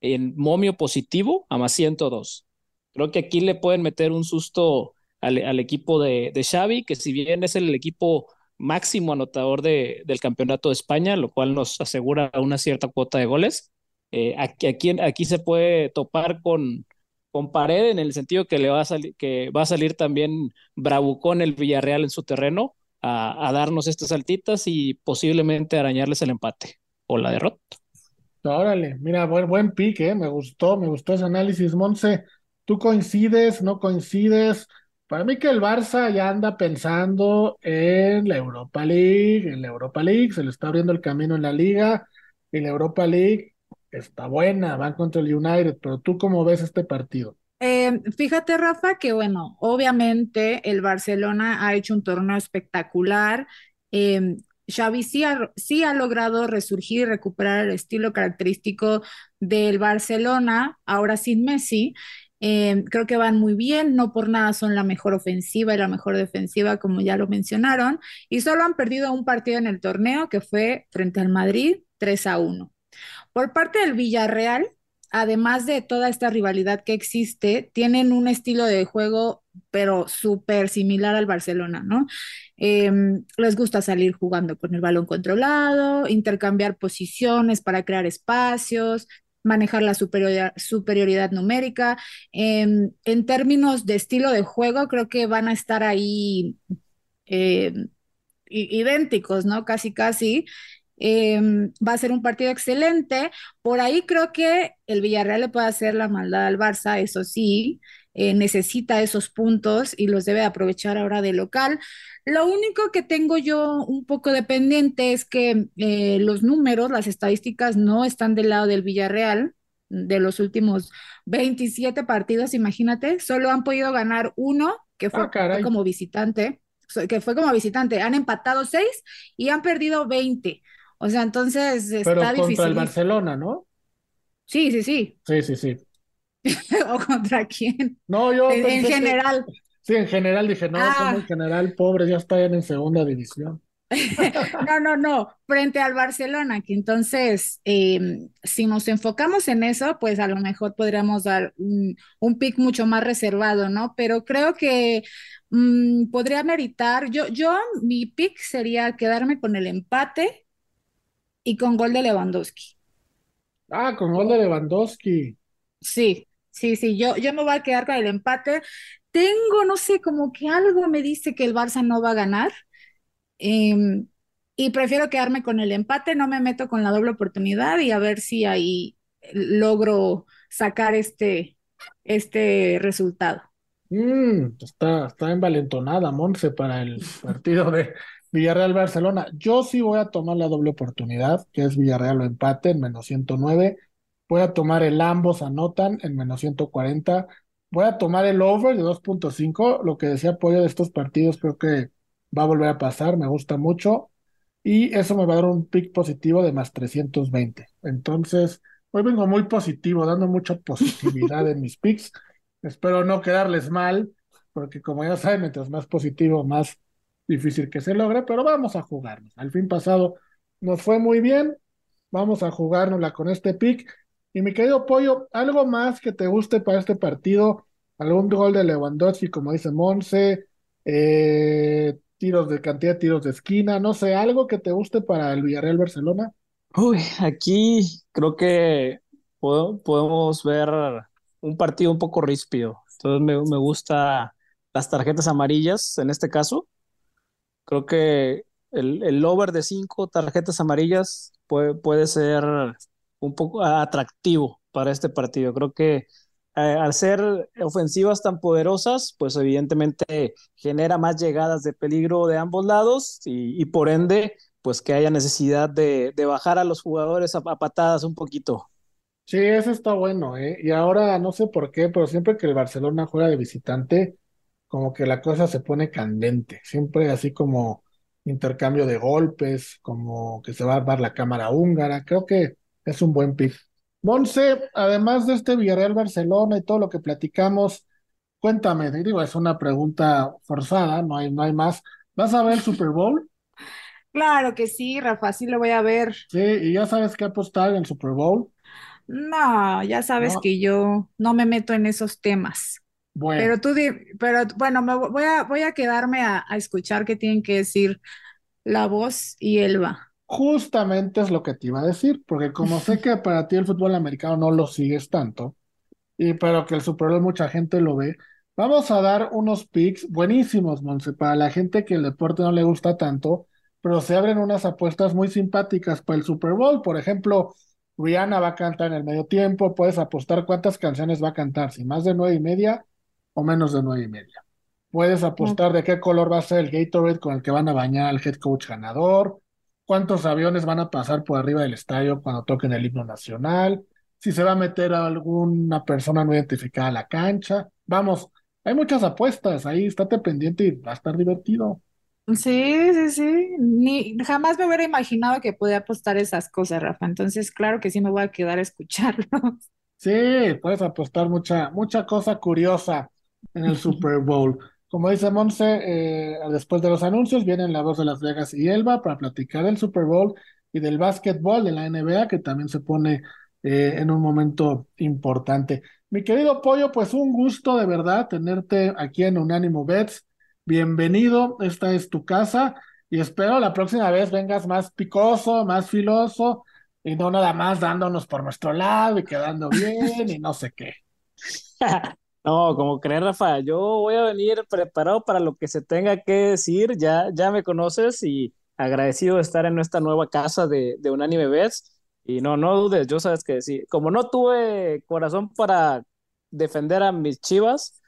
en momio positivo a más 102. Creo que aquí le pueden meter un susto al, equipo de, de, Xavi, que si bien es el equipo máximo anotador de, del campeonato de España, lo cual nos asegura una cierta cuota de goles, eh, aquí, aquí, aquí, se puede topar con, con pared en el sentido que le va a salir, que va a salir también bravucón el Villarreal en su terreno a, a darnos estas saltitas y posiblemente arañarles el empate o la derrota. Órale, mira, buen, buen pique, ¿eh? me gustó, me gustó ese análisis, Monse. ¿Tú coincides, no coincides? Para mí que el Barça ya anda pensando en la Europa League, en la Europa League, se le está abriendo el camino en la liga, y la Europa League está buena, van contra el United, pero ¿tú cómo ves este partido? Eh, fíjate, Rafa, que bueno, obviamente el Barcelona ha hecho un torneo espectacular. Eh, Xavi sí ha, sí ha logrado resurgir y recuperar el estilo característico del Barcelona, ahora sin Messi. Eh, creo que van muy bien, no por nada son la mejor ofensiva y la mejor defensiva, como ya lo mencionaron, y solo han perdido un partido en el torneo que fue frente al Madrid 3 a 1. Por parte del Villarreal, además de toda esta rivalidad que existe, tienen un estilo de juego, pero súper similar al Barcelona, ¿no? Em, les gusta salir jugando con el balón controlado, intercambiar posiciones para crear espacios, manejar la superioridad, superioridad numérica. Em, en términos de estilo de juego, creo que van a estar ahí em, idénticos, ¿no? Casi, casi. va a ser un partido excelente. Por ahí creo que el Villarreal le puede hacer la maldad al Barça, eso sí. Eh, necesita esos puntos y los debe aprovechar ahora de local. Lo único que tengo yo un poco dependiente es que eh, los números, las estadísticas no están del lado del Villarreal de los últimos 27 partidos, imagínate, solo han podido ganar uno, que fue ah, como visitante, que fue como visitante, han empatado seis y han perdido 20. O sea, entonces está Pero contra el Barcelona, ¿no? Sí, sí, sí. Sí, sí, sí. ¿O contra quién? No, yo. En, general. sí, en general dije, no, ah. en general, pobres, ya están en segunda división. no, no, no, frente al Barcelona, que entonces, em, si nos enfocamos en eso, pues a lo mejor podríamos dar un, un pick mucho más reservado, ¿no? Pero creo que mm, podría meritar, yo, yo, mi pick sería quedarme con el empate y con gol de Lewandowski. Ah, con gol de Lewandowski. Sí, Sí, sí, yo, yo me voy a quedar con el empate. Tengo, no sé, como que algo me dice que el Barça no va a ganar. Em, y prefiero quedarme con el empate, no me meto con la doble oportunidad y a ver si ahí logro sacar este, este resultado. Mm, está, está envalentonada, Monse, para el partido de Villarreal-Barcelona. Yo sí voy a tomar la doble oportunidad, que es Villarreal o empate en menos 109. Voy a tomar el ambos anotan en menos 140. Voy a tomar el over de 2.5. Lo que decía apoyo de estos partidos creo que va a volver a pasar. Me gusta mucho. Y eso me va a dar un pick positivo de más 320. Entonces, hoy vengo muy positivo, dando mucha positividad en mis picks. Espero no quedarles mal, porque como ya saben, mientras más positivo, más difícil que se logre, pero vamos a jugarnos. Al fin pasado nos fue muy bien. Vamos a jugárnosla con este pick. Y mi querido Pollo, ¿algo más que te guste para este partido? ¿Algún gol de Lewandowski, como dice Monse? Eh, tiros de cantidad de tiros de esquina, no sé, algo que te guste para el Villarreal Barcelona. Uy, aquí creo que podemos ver un partido un poco ríspido. Entonces me, me gusta las tarjetas amarillas en este caso. Creo que el, el over de cinco tarjetas amarillas puede, puede ser un poco atractivo para este partido. Creo que eh, al ser ofensivas tan poderosas, pues evidentemente genera más llegadas de peligro de ambos lados y, por ende, pues que haya necesidad de, bajar a los jugadores a, patadas un poquito. Sí, eso está bueno, ¿eh? Y ahora no sé por qué, pero siempre que el Barcelona juega de visitante, como que la cosa se pone candente, siempre así como intercambio de golpes, como que se va a dar la cámara húngara, creo que es un buen pick. Monse, además de este Villarreal Barcelona y todo lo que platicamos, cuéntame, digo, es una pregunta forzada, no hay, no hay más. ¿Vas a ver el Super Bowl? Claro que sí, Rafa, sí lo voy a ver. Sí, y ya sabes qué apostar en el Super Bowl. No, ya sabes que yo no me meto en esos temas. Bueno, Pero tú, di- pero bueno, me voy a, voy a quedarme a, a escuchar qué tienen que decir la voz y Elba. Justamente es lo que te iba a decir, porque como sé que para ti el fútbol americano no lo sigues tanto, y pero que el Super Bowl mucha gente lo ve, vamos a dar unos picks buenísimos, Monse, para la gente que el deporte no le gusta tanto, pero se abren unas apuestas muy simpáticas para el Super Bowl. Por ejemplo, Rihanna va a cantar en el medio tiempo, puedes apostar cuántas canciones va a cantar, si más de nueve y media o menos de nueve y media. Puedes apostar de qué color va a ser el Gatorade con el que van a bañar al head coach ganador, cuántos aviones van a pasar por arriba del estadio cuando toquen el himno nacional, si se va a meter a alguna persona no identificada a la cancha. Vamos, hay muchas apuestas ahí, estate pendiente y va a estar divertido. Sí, sí, sí. Ni, jamás me hubiera imaginado que podía apostar esas cosas, Rafa. Entonces, claro que sí me voy a quedar a escucharlo. Sí, puedes apostar mucha, mucha cosa curiosa en el Super Bowl. Como dice Monse, eh, después de los anuncios vienen la voz de Las Vegas y Elba para platicar del Super Bowl y del básquetbol de la NBA, que también se pone eh, en un momento importante. Mi querido Pollo, pues un gusto de verdad tenerte aquí en Unánimo Bets. Bienvenido, esta es tu casa y espero la próxima vez vengas más picoso, más filoso y no nada más dándonos por nuestro lado y quedando bien y no sé qué. No, como crees, Rafa, yo voy a venir preparado para lo que se tenga que decir. Ya, ya me conoces y agradecido de estar en esta nueva casa de, de Unánime Bets. Y no, no dudes, yo sabes que sí. Como no tuve corazón para defender a mis Chivas,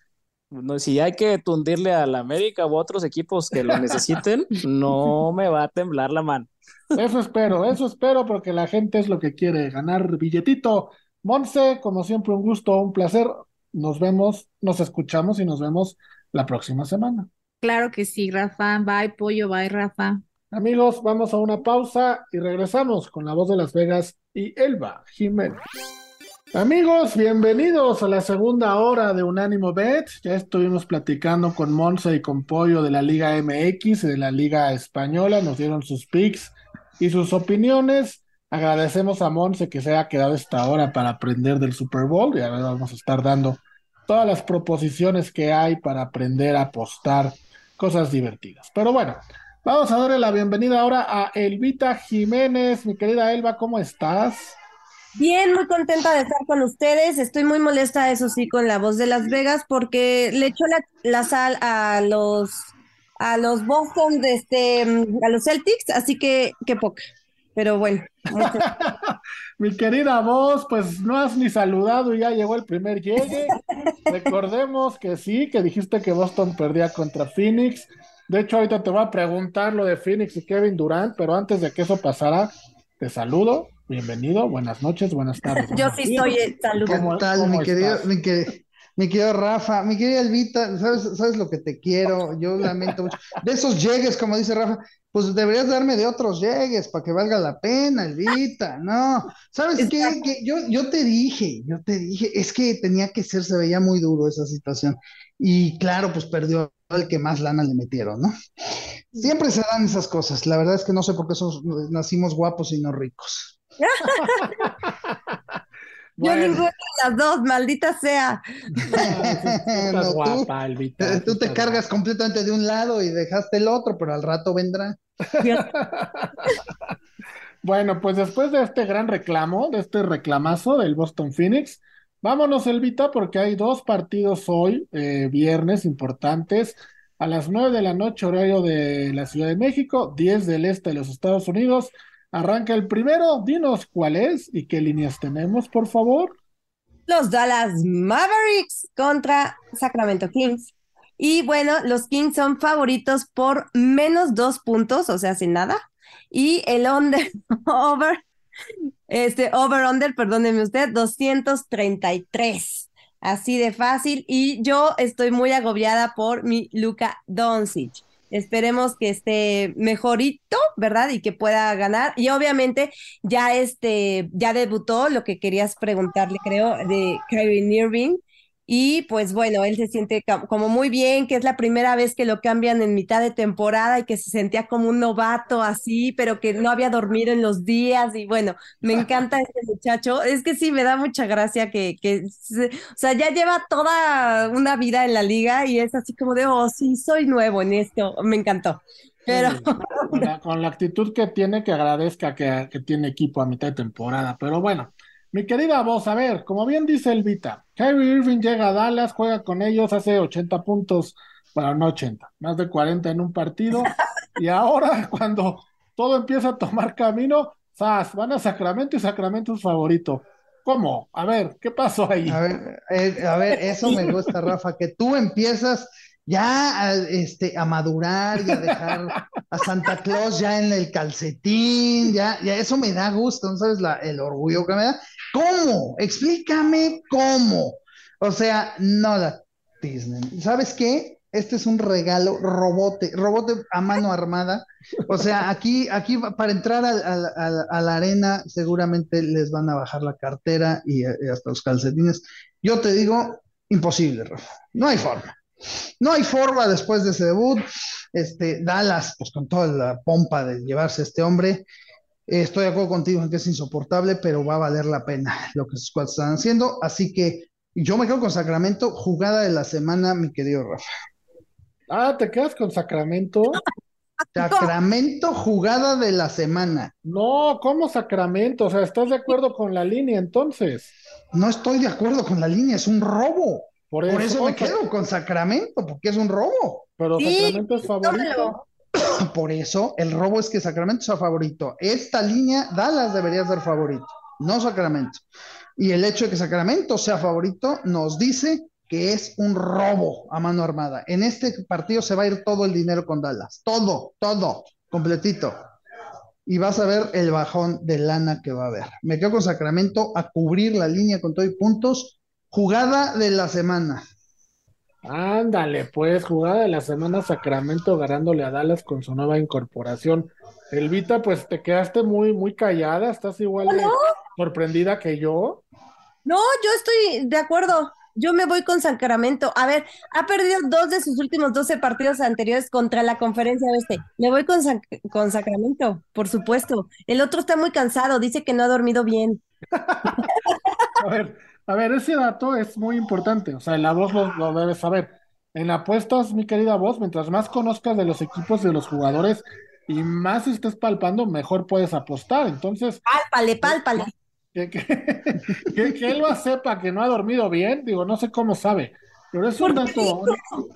no, si hay que tundirle a la América u otros equipos que lo necesiten, no me va a temblar la mano. Eso espero, eso espero porque la gente es lo que quiere, ganar billetito. Monse, como siempre, un gusto, un placer. Nos vemos, nos escuchamos y nos vemos la próxima semana. Claro que sí, Rafa. Bye, pollo, bye, Rafa. Amigos, vamos a una pausa y regresamos con la voz de Las Vegas y Elba Jiménez. Amigos, bienvenidos a la segunda hora de Unánimo Bet. Ya estuvimos platicando con Monza y con Pollo de la Liga MX y de la Liga Española. Nos dieron sus picks y sus opiniones. Agradecemos a Monse que se haya quedado esta hora para aprender del Super Bowl. Y ahora vamos a estar dando todas las proposiciones que hay para aprender a apostar cosas divertidas. Pero bueno, vamos a darle la bienvenida ahora a Elvita Jiménez. Mi querida Elba, ¿cómo estás? Bien, muy contenta de estar con ustedes. Estoy muy molesta, eso sí, con la voz de Las Vegas porque le echó la, la sal a los a los Boston, de este, a los Celtics, así que qué poca. Pero bueno, Mi querida voz, pues no has ni saludado y ya llegó el primer llegue. Recordemos que sí, que dijiste que Boston perdía contra Phoenix. De hecho, ahorita te voy a preguntar lo de Phoenix y Kevin Durant, pero antes de que eso pasara, te saludo. Bienvenido, buenas noches, buenas tardes. yo sí días. estoy eh, salud. ¿Qué ¿Cómo- tal, cómo mi querido, mi querido, mi querido Rafa, mi querida Elvita? ¿Sabes, sabes lo que te quiero? Yo lamento mucho. De esos llegues, como dice Rafa, pues deberías darme de otros llegues para que valga la pena, Elvita. No, ¿sabes qué? Que yo, yo te dije, yo te dije, es que tenía que ser, se veía muy duro esa situación. Y claro, pues perdió el que más lana le metieron, ¿no? Siempre se dan esas cosas. La verdad es que no sé por qué sos- nacimos guapos y no ricos. Yo Bueno, ninguna de las dos, maldita sea. estás No, tú- guapa, Elvita. Tú te estás cargas guapa. completamente de un lado y dejaste el otro, pero al rato vendrá. Bueno, pues después de este gran reclamo, de este reclamazo del Boston Phoenix, vámonos, Elvita, porque hay dos partidos hoy, eh, viernes, importantes. A las nueve de la noche, horario de la Ciudad de México, 10 del este de los Estados Unidos. Arranca el primero. Dinos cuál es y qué líneas tenemos, por favor. Los Dallas Mavericks contra Sacramento Kings. Y bueno, los Kings son favoritos por menos dos puntos, o sea, sin nada. Y el under, over, este, over under, perdóneme usted, 233. Así de fácil. Y yo estoy muy agobiada por mi Luka Doncic. Esperemos que esté mejorito, ¿verdad? Y que pueda ganar. Y obviamente ya este, ya debutó lo que querías preguntarle, creo, de Kyrie Irving. Y pues bueno, él se siente como muy bien, que es la primera vez que lo cambian en mitad de temporada y que se sentía como un novato así, pero que no había dormido en los días. Y bueno, me encanta este muchacho. Es que sí, me da mucha gracia que, que o sea, ya lleva toda una vida en la liga y es así como de, oh, sí, soy nuevo en esto. Me encantó. Pero... con, la, actitud que tiene, que agradezca que, que tiene equipo a mitad de temporada. Pero bueno. Mi querida voz, a ver, como bien dice Elvita, Kyrie Irving llega a Dallas, juega con ellos, hace 80 puntos, bueno, no 80, más de 40 en un partido, y ahora cuando todo empieza a tomar camino, ¡zas! van a Sacramento y Sacramento es favorito. ¿Cómo? A ver, ¿qué pasó ahí? A ver, eh, a ver, eso me gusta, Rafa, que tú empiezas ya a, este, a madurar y a dejar a Santa Claus ya en el calcetín, ya, ya eso me da gusto, ¿no sabes la, el orgullo que me da? ¿Cómo? Explícame cómo. O sea, no la Disney. ¿Sabes qué? Este es un regalo robote, robote a mano armada. O sea, aquí, aquí para entrar a, la arena seguramente les van a bajar la cartera y, y hasta los calcetines. Yo te digo, imposible, Rafa. No hay forma. No hay forma después de ese debut. Este, Dallas, pues con toda la pompa de llevarse a este hombre, eh, estoy de acuerdo contigo en que es insoportable, pero va a valer la pena lo que sus cuatro están haciendo. Así que yo me quedo con Sacramento, jugada de la semana, mi querido Rafa. Ah, ¿te quedas con Sacramento? Sacramento, jugada de la semana. No, ¿cómo Sacramento? O sea, ¿estás de acuerdo con la línea entonces? No estoy de acuerdo con la línea, es un robo. Por eso, me quedo con Sacramento, porque es un robo. Pero Sacramento es favorito. Por eso el robo es que Sacramento sea favorito. Esta línea, Dallas debería ser favorito, no Sacramento. Y el hecho de que Sacramento sea favorito nos dice que es un robo a mano armada. En este partido se va a ir todo el dinero con Dallas. Todo, todo, completito. Y vas a ver el bajón de lana que va a haber. Me quedo con Sacramento a cubrir la línea con todo y puntos Jugada de la semana. Ándale, pues, jugada de la semana Sacramento ganándole a Dallas con su nueva incorporación. Elvita, pues te quedaste muy, muy callada, estás igual de sorprendida que yo. No, yo estoy de acuerdo. Yo me voy con Sacramento. A ver, ha perdido dos de sus últimos 12 partidos anteriores contra la conferencia oeste. Me voy con, con Sacramento, por supuesto. El otro está muy cansado, dice que no ha dormido bien. a ver, a ver, ese dato es muy importante, o sea, la voz lo, debes saber. En apuestas, mi querida voz, mientras más conozcas de los equipos de los jugadores y más estés palpando, mejor puedes apostar. Entonces, pálpale, pálpale. Que, que, que, él lo sepa que no ha dormido bien, digo, no sé cómo sabe, pero es un dato.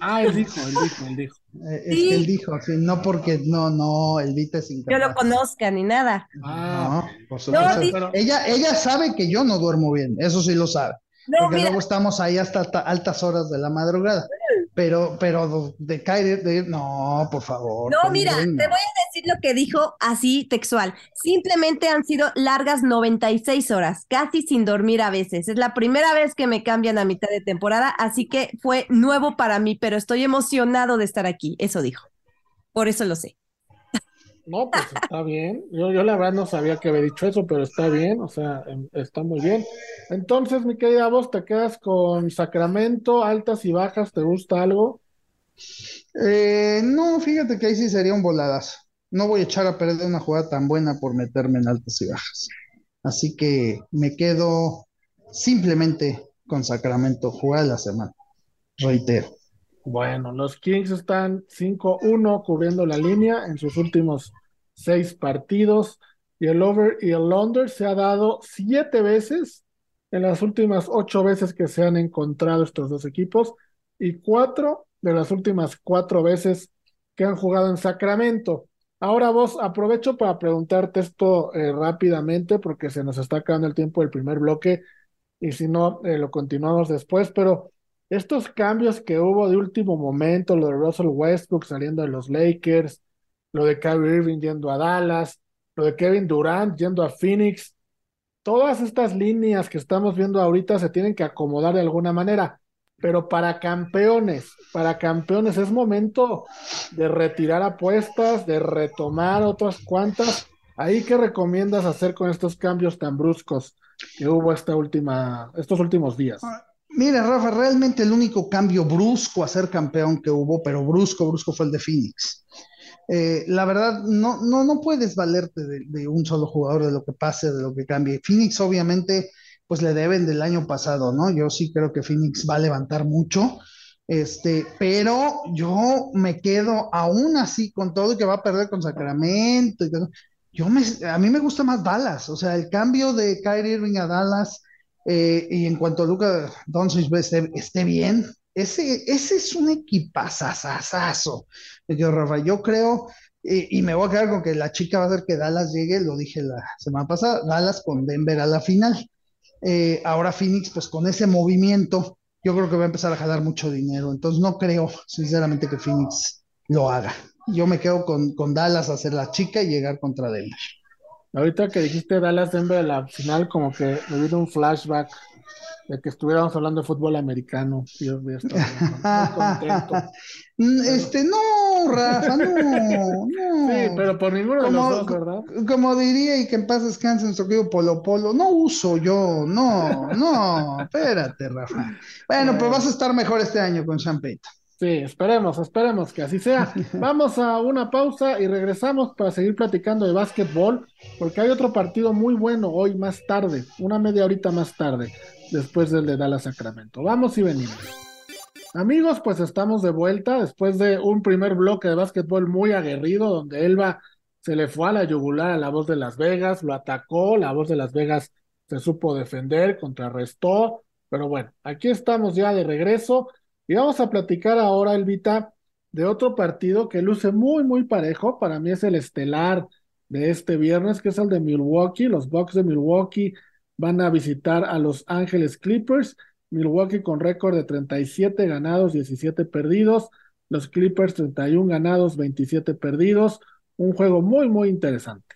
Ah, él dijo, él dijo, él dijo. Eh, es que él dijo, sí, no porque no, no, el Vita es incapaz. Yo lo conozca ni nada. Ah, no, por supuesto. ella, ella sabe que yo no duermo bien, eso sí lo sabe. porque luego estamos ahí hasta altas horas de la madrugada. Pero, pero de caer, de, no, por favor. No, mira, te voy a decir lo que dijo así textual. Simplemente han sido largas 96 horas, casi sin dormir a veces. Es la primera vez que me cambian a mitad de temporada, así que fue nuevo para mí, pero estoy emocionado de estar aquí. Eso dijo. Por eso lo sé. No, pues está bien. Yo, yo la verdad no sabía que había dicho eso, pero está bien, o sea, em, está muy bien. Entonces, mi querida voz, ¿te quedas con Sacramento, altas y bajas? ¿Te gusta algo? Eh, no, fíjate que ahí sí sería un voladazo. No voy a echar a perder una jugada tan buena por meterme en altas y bajas. Así que me quedo simplemente con Sacramento, jugada de la semana. Reitero. Bueno, los Kings están 5-1 cubriendo la línea en sus últimos seis partidos y el over y el under se ha dado siete veces en las últimas ocho veces que se han encontrado estos dos equipos y cuatro de las últimas cuatro veces que han jugado en Sacramento. Ahora vos aprovecho para preguntarte esto eh, rápidamente porque se nos está acabando el tiempo del primer bloque y si no, eh, lo continuamos después, pero estos cambios que hubo de último momento, lo de Russell Westbrook saliendo de los Lakers, lo de Kyrie Irving yendo a Dallas, lo de Kevin Durant yendo a Phoenix, todas estas líneas que estamos viendo ahorita se tienen que acomodar de alguna manera, pero para campeones, para campeones es momento de retirar apuestas, de retomar otras cuantas. ¿Ahí qué recomiendas hacer con estos cambios tan bruscos que hubo esta última, estos últimos días? Mira, Rafa, realmente el único cambio brusco a ser campeón que hubo, pero brusco, brusco fue el de Phoenix. Eh, la verdad, no, no, no puedes valerte de, un solo jugador, de lo que pase, de lo que cambie. Phoenix, obviamente, pues le deben del año pasado, ¿no? Yo sí creo que Phoenix va a levantar mucho, este, pero yo me quedo aún así con todo y que va a perder con Sacramento. Y todo. Yo me, a mí me gusta más Dallas, o sea, el cambio de Kyrie Irving a Dallas eh, y en cuanto a Luca Doncic esté, esté bien, ese, ese es un equipazazazazo. Yo, Rafa, yo creo, y, y, me voy a quedar con que la chica va a hacer que Dallas llegue, lo dije la semana pasada, Dallas con Denver a la final. Eh, ahora Phoenix, pues con ese movimiento, yo creo que va a empezar a jalar mucho dinero. Entonces no creo, sinceramente, que Phoenix lo haga. Yo me quedo con, con Dallas a ser la chica y llegar contra Denver. Ahorita que dijiste Dallas Denver a la final, como que me vino un flashback de que estuviéramos hablando de fútbol americano. Estar muy contento. Este, no, Rafa, no, no. Sí, pero por ninguno de como, los dos, ¿verdad? Como diría, y que en paz descanse nuestro querido Polo Polo, no uso yo, no, no, espérate, Rafa. Bueno, pues vas a estar mejor este año con Champagne. Sí, esperemos, esperemos que así sea. Vamos a una pausa y regresamos para seguir platicando de básquetbol, porque hay otro partido muy bueno hoy más tarde, una media horita más tarde, después del de Dallas Sacramento. Vamos y venimos. Amigos, pues estamos de vuelta después de un primer bloque de básquetbol muy aguerrido, donde Elba se le fue a la yugular a la voz de Las Vegas, lo atacó, la voz de Las Vegas se supo defender, contrarrestó, pero bueno, aquí estamos ya de regreso y vamos a platicar ahora, Elvita, de otro partido que luce muy, muy parejo, para mí es el estelar de este viernes, que es el de Milwaukee, los Bucks de Milwaukee van a visitar a Los Ángeles Clippers, Milwaukee con récord de 37 ganados, 17 perdidos. Los Clippers 31 ganados, 27 perdidos. Un juego muy, muy interesante.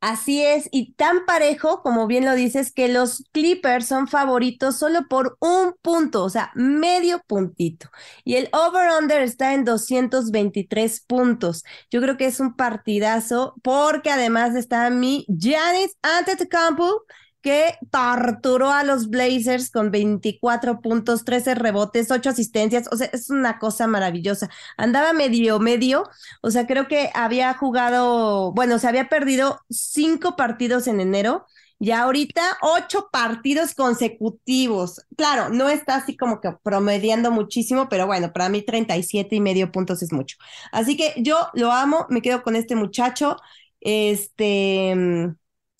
Así es, y tan parejo, como bien lo dices, que los Clippers son favoritos solo por un punto, o sea, medio puntito. Y el over-under está en 223 puntos. Yo creo que es un partidazo porque además está mi Giannis Antetokounmpo, que torturó a los Blazers con 24 puntos, 13 rebotes, 8 asistencias, o sea, es una cosa maravillosa. Andaba medio, medio, o sea, creo que había jugado, bueno, se había perdido 5 partidos en enero. Y ahorita ocho partidos consecutivos. Claro, no está así como que promediando muchísimo, pero bueno, para mí 37 y medio puntos es mucho. Así que yo lo amo, me quedo con este muchacho. Este,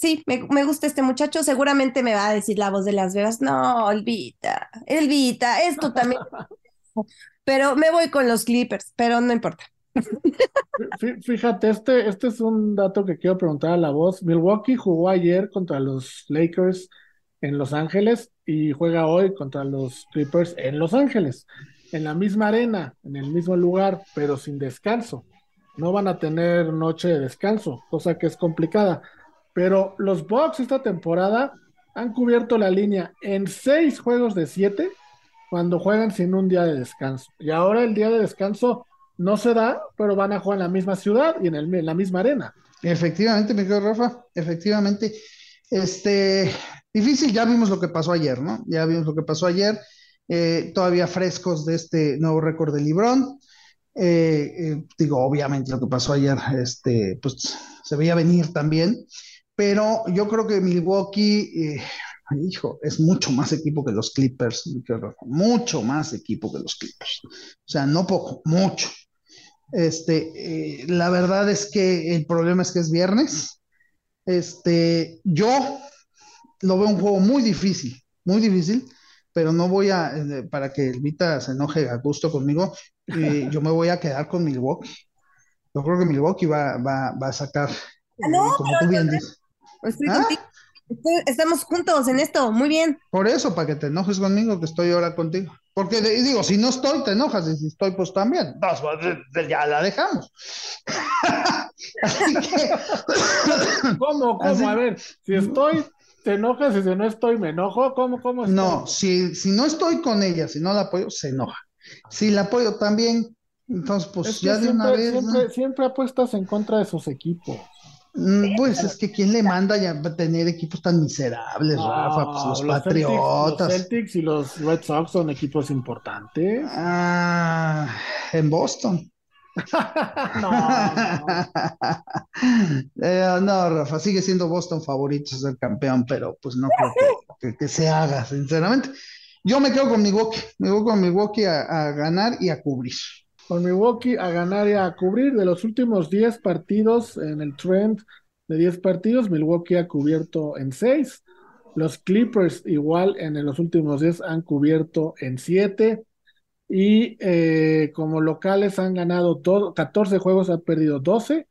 sí, me, me, gusta este muchacho, seguramente me va a decir la voz de Las Vegas, no, Elvita, Elvita, esto también. pero me voy con los Clippers, pero no importa. Fíjate, este, este es un dato que quiero preguntar a la voz. Milwaukee jugó ayer contra los Lakers en Los Ángeles y juega hoy contra los Clippers en Los Ángeles, en la misma arena, en el mismo lugar, pero sin descanso. No van a tener noche de descanso, cosa que es complicada. Pero los Bucks esta temporada han cubierto la línea en seis juegos de siete cuando juegan sin un día de descanso. Y ahora el día de descanso no se da, pero van a jugar en la misma ciudad y en, la misma arena. Efectivamente, mi querido Rafa, efectivamente. Este, difícil, ya vimos lo que pasó ayer, ¿no? Ya vimos lo que pasó ayer, eh, todavía frescos de este nuevo récord de Librón. Eh, eh, digo, obviamente lo que pasó ayer, este, pues se veía venir también pero yo creo que Milwaukee, eh, hijo, es mucho más equipo que los Clippers, mucho más equipo que los Clippers. O sea, no poco, mucho. Este, eh, la verdad es que el problema es que es viernes. Este, yo lo veo un juego muy difícil, muy difícil, pero no voy a, eh, para que Vita se enoje a gusto conmigo, eh, yo me voy a quedar con Milwaukee. Yo creo que Milwaukee va, va, va a sacar, Ah, no, como tú bien dices. Estoy ¿Ah? contigo. Estoy- estamos juntos en esto, muy bien. Por eso, para que te enojes conmigo, que estoy ahora contigo. Porque de- digo, si no estoy, te enojas, y si estoy, pues también. Pues, ya la dejamos. Que, ¿Cómo? ¿Cómo? Así- A ver, si estoy, te enojas y si no estoy, me enojo. ¿Cómo? ¿Cómo? está? no, si, si no estoy con ella, si no la apoyo, se enoja. Si la apoyo también, entonces, pues Es que ya de una siempre, vez. siempre apuestas en contra de sus equipos. Mm, Pues es que quién le manda ya a tener equipos tan miserables, Rafa, pues los Celtics, Patriotas. los Celtics y los Red Sox son equipos importantes. Ah, en Boston. No, no. Eh, no, Rafa, sigue siendo Boston favorito ser campeón, pero pues no creo que, que- que se haga, sinceramente. Yo me quedo con Milwaukee, me voy con Milwaukee a, a ganar y a cubrir. Con Milwaukee a ganar y a cubrir de los últimos 10 partidos en el trend de 10 partidos, Milwaukee ha cubierto en 6. Los Clippers igual en los últimos 10 han cubierto en 7. Y eh, como locales han ganado todo, 14 juegos, han perdido 12.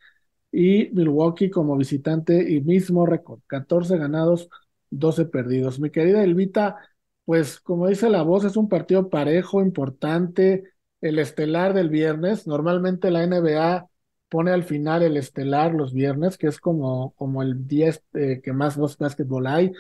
Y Milwaukee como visitante y mismo récord, 14 ganados, 12 perdidos. Mi querida Elvita, pues como dice la voz, es un partido parejo, importante el estelar del viernes. Normalmente la NBA pone al final el estelar los viernes, que es como, como el día este, que más los básquetbol hay.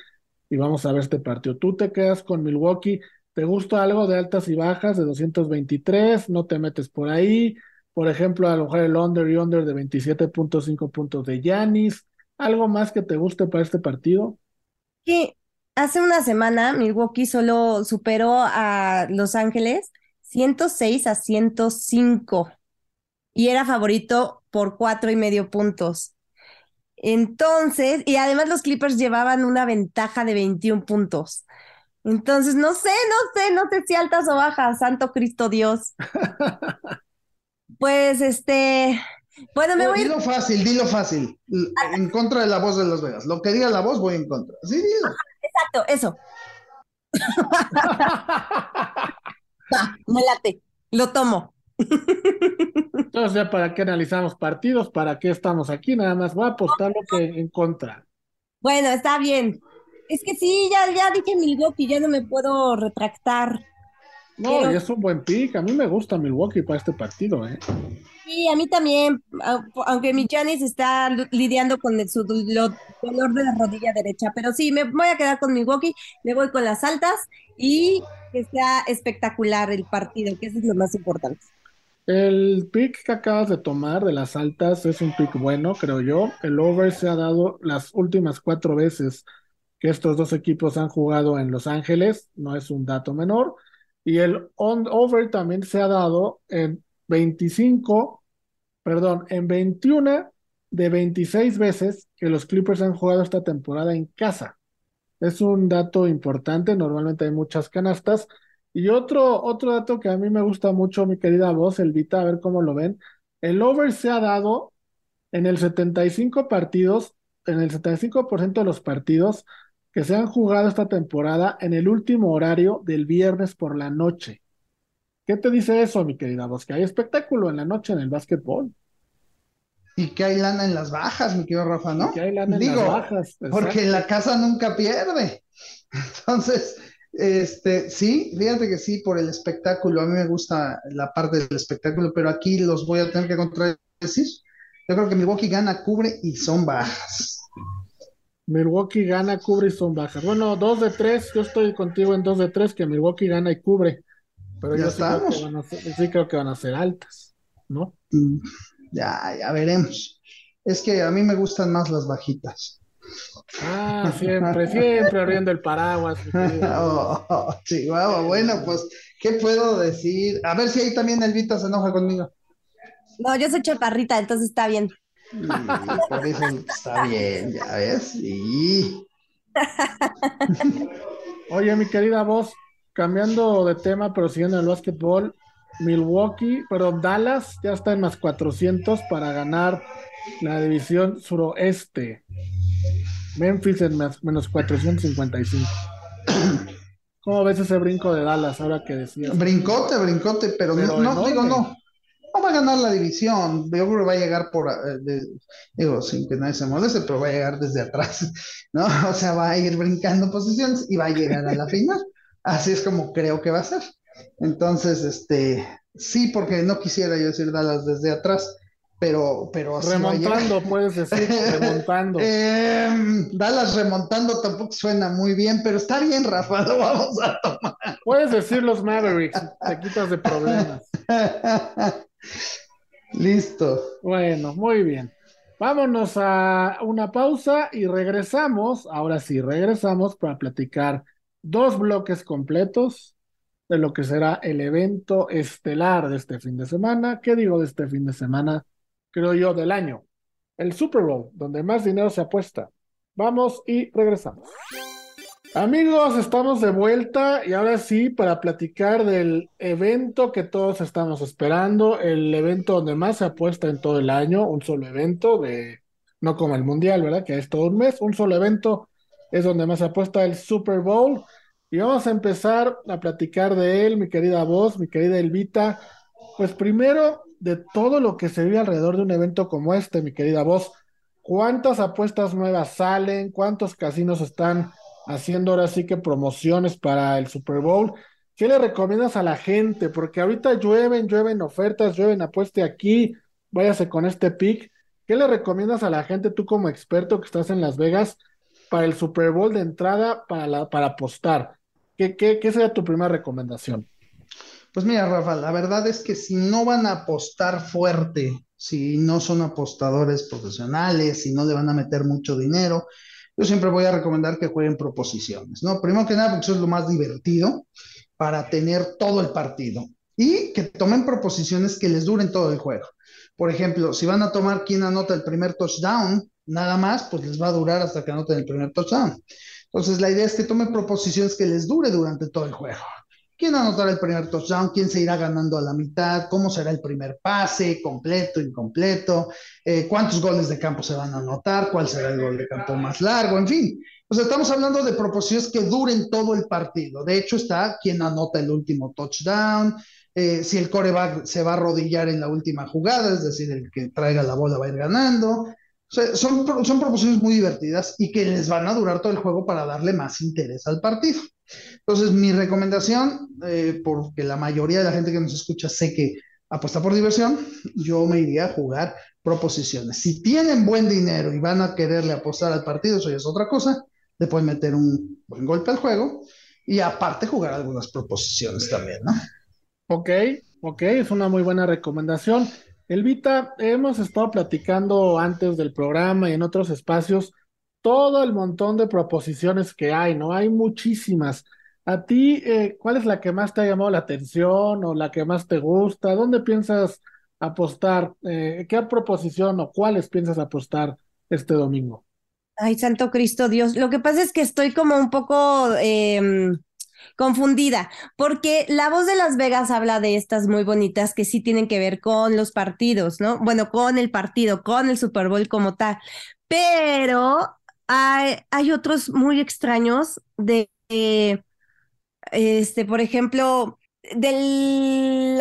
Y vamos a ver este partido. Tú te quedas con Milwaukee. ¿Te gusta algo de altas y bajas de 223? No te metes por ahí. Por ejemplo, a lo mejor el under y under de 27.5 puntos de Giannis. ¿Algo más que te guste para este partido? Que hace una semana Milwaukee solo superó a Los Ángeles 106 a 105 y era favorito por cuatro y medio puntos. Entonces, y además los Clippers llevaban una ventaja de 21 puntos. Entonces, no sé, no sé, no sé si altas o bajas, Santo Cristo Dios. Pues este, bueno, me voy a ir Dilo fácil, dilo fácil. En contra de la voz de Las Vegas. Lo que diga la voz, voy en contra. Sí, dilo. exacto, eso. Va, me late, lo tomo. Entonces, ya para qué analizamos partidos, para qué estamos aquí, nada más voy a apostar lo que en contra. Bueno, está bien. Es que sí, ya, ya dije Milwaukee, ya no me puedo retractar. No, Pero- y es un buen pick. A mí me gusta Milwaukee para este partido, ¿eh? Sí, a mí también, au- aunque mi Janis está lidiando con el, su lo- dolor de la rodilla derecha, pero sí, me voy a quedar con Milwaukee, me voy con las altas y que sea espectacular el partido, que eso es lo más importante. El pick que acabas de tomar de las altas es un pick bueno, creo yo. El over se ha dado las últimas cuatro veces que estos dos equipos han jugado en Los Ángeles, no es un dato menor. Y el on over también se ha dado en 25, perdón, en 21 de 26 veces que los Clippers han jugado esta temporada en casa. Es un dato importante, normalmente hay muchas canastas. Y otro, otro dato que a mí me gusta mucho, mi querida voz, Elvita, a ver cómo lo ven. El over se ha dado en el 75 partidos, en el 75% de los partidos que se han jugado esta temporada en el último horario del viernes por la noche. ¿Qué te dice eso, mi querida voz? Que hay espectáculo en la noche en el básquetbol. Y que hay lana en las bajas, mi querido Rafa, ¿no? Que hay lana en Digo, las bajas. porque exacto. la casa nunca pierde. Entonces, este, sí, fíjate que sí, por el espectáculo. A mí me gusta la parte del espectáculo, pero aquí los voy a tener que contradecir. Yo creo que Milwaukee gana, cubre y son bajas. Milwaukee gana, cubre y son bajas. Bueno, dos de tres, yo estoy contigo en dos de tres, que Milwaukee gana y cubre. Pero Ya yo sí creo que estamos. van a ser, sí creo que van a ser altas, ¿no? Mm, Ya, ya veremos. Es que a mí me gustan más las bajitas. Ah, siempre, siempre abriendo el paraguas. Oh, oh, Chihuahua, bueno, pues, ¿qué puedo decir? A ver si ahí también Elvita se enoja conmigo. No, yo soy chaparrita, entonces está bien. Por eso está bien, ya ves. Sí. Oye, mi querida voz, cambiando de tema, pero siguiendo el básquetbol, Milwaukee, perdón, Dallas ya está en más 400 para ganar la división suroeste. Memphis en más, menos 455. ¿Cómo ves ese brinco de Dallas ahora que decías? Brincote, brincote, pero, Pero no, no, digo, no. No va a ganar la división. Yo creo que va a llegar por, eh, de- digo, sin que nadie se moleste, pero va a llegar desde atrás, ¿no? O sea, va a ir brincando posiciones y va a llegar a la final. Así es como creo que va a ser. Entonces, este, sí, porque no quisiera yo decir Dallas desde atrás, pero, pero. Remontando, puedes decir, remontando. Em, Dallas remontando tampoco suena muy bien, pero está bien, Rafa, lo vamos a tomar. Puedes decir los Mavericks, te quitas de problemas. Listo. Bueno, muy bien. Vámonos a una pausa y regresamos. Ahora sí, regresamos para platicar dos bloques completos de lo que será el evento estelar de este fin de semana. ¿Qué digo de este fin de semana? Creo yo del año. El Super Bowl, donde más dinero se apuesta. Vamos y regresamos. Amigos, estamos de vuelta y ahora sí para platicar del evento que todos estamos esperando, el evento donde más se apuesta en todo el año, un solo evento de, no como el Mundial, ¿verdad? Que es todo un mes, un solo evento es donde más apuesta el Super Bowl. Y vamos a empezar a platicar de él, mi querida voz, mi querida Elvita. Pues primero, de todo lo que se vive alrededor de un evento como este, mi querida voz, ¿cuántas apuestas nuevas salen? ¿Cuántos casinos están haciendo ahora sí que promociones para el Super Bowl. ¿Qué le recomiendas a la gente? Porque ahorita llueven, llueven ofertas, llueven apueste aquí, váyase con este pick. ¿Qué le recomiendas a la gente, tú como experto que estás en Las Vegas, para el Super Bowl de entrada para, para apostar? ¿Qué, qué, qué sería tu primera recomendación? Pues mira, Rafa, la verdad es que si no van a apostar fuerte, si no son apostadores profesionales, si no le van a meter mucho dinero, yo siempre voy a recomendar que jueguen proposiciones, ¿no? Primero que nada, porque eso es lo más divertido para tener todo el partido y que tomen proposiciones que les duren todo el juego. Por ejemplo, si van a tomar quién anota el primer touchdown, nada más, pues les va a durar hasta que anoten el primer touchdown. Entonces, la idea es que tomen proposiciones que les dure durante todo el juego quién anotará el primer touchdown, quién se irá ganando a la mitad, cómo será el primer pase, completo, incompleto, eh, cuántos goles de campo se van a anotar, cuál será el gol de campo más largo, en fin. Sea, estamos hablando de proposiciones que duren todo el partido. De hecho, está quién anota el último touchdown, eh, si el coreback se va a arrodillar en la última jugada, es decir, el que traiga la bola va a ir ganando. Son, son proposiciones muy divertidas y que les van a durar todo el juego para darle más interés al partido. Entonces, mi recomendación, eh, porque la mayoría de la gente que nos escucha sé que apuesta por diversión, yo me iría a jugar proposiciones. Si tienen buen dinero y van a quererle apostar al partido, eso ya es otra cosa, le pueden meter un buen golpe al juego y aparte jugar algunas proposiciones también, ¿no? Ok, ok, es una muy buena recomendación. Elvita, hemos estado platicando antes del programa y en otros espacios todo el montón de proposiciones que hay, ¿no? Hay muchísimas. A ti, eh, ¿cuál es la que más te ha llamado la atención o la que más te gusta? ¿Dónde piensas apostar? Eh, ¿Qué proposición o cuáles piensas apostar este domingo? Ay, Santo Cristo Dios. Lo que pasa es que estoy como un poco em, confundida, porque la voz de Las Vegas habla de estas muy bonitas que sí tienen que ver con los partidos, ¿no? Bueno, con el partido, con el Super Bowl como tal. Pero hay, otros muy extraños de, este, por ejemplo, del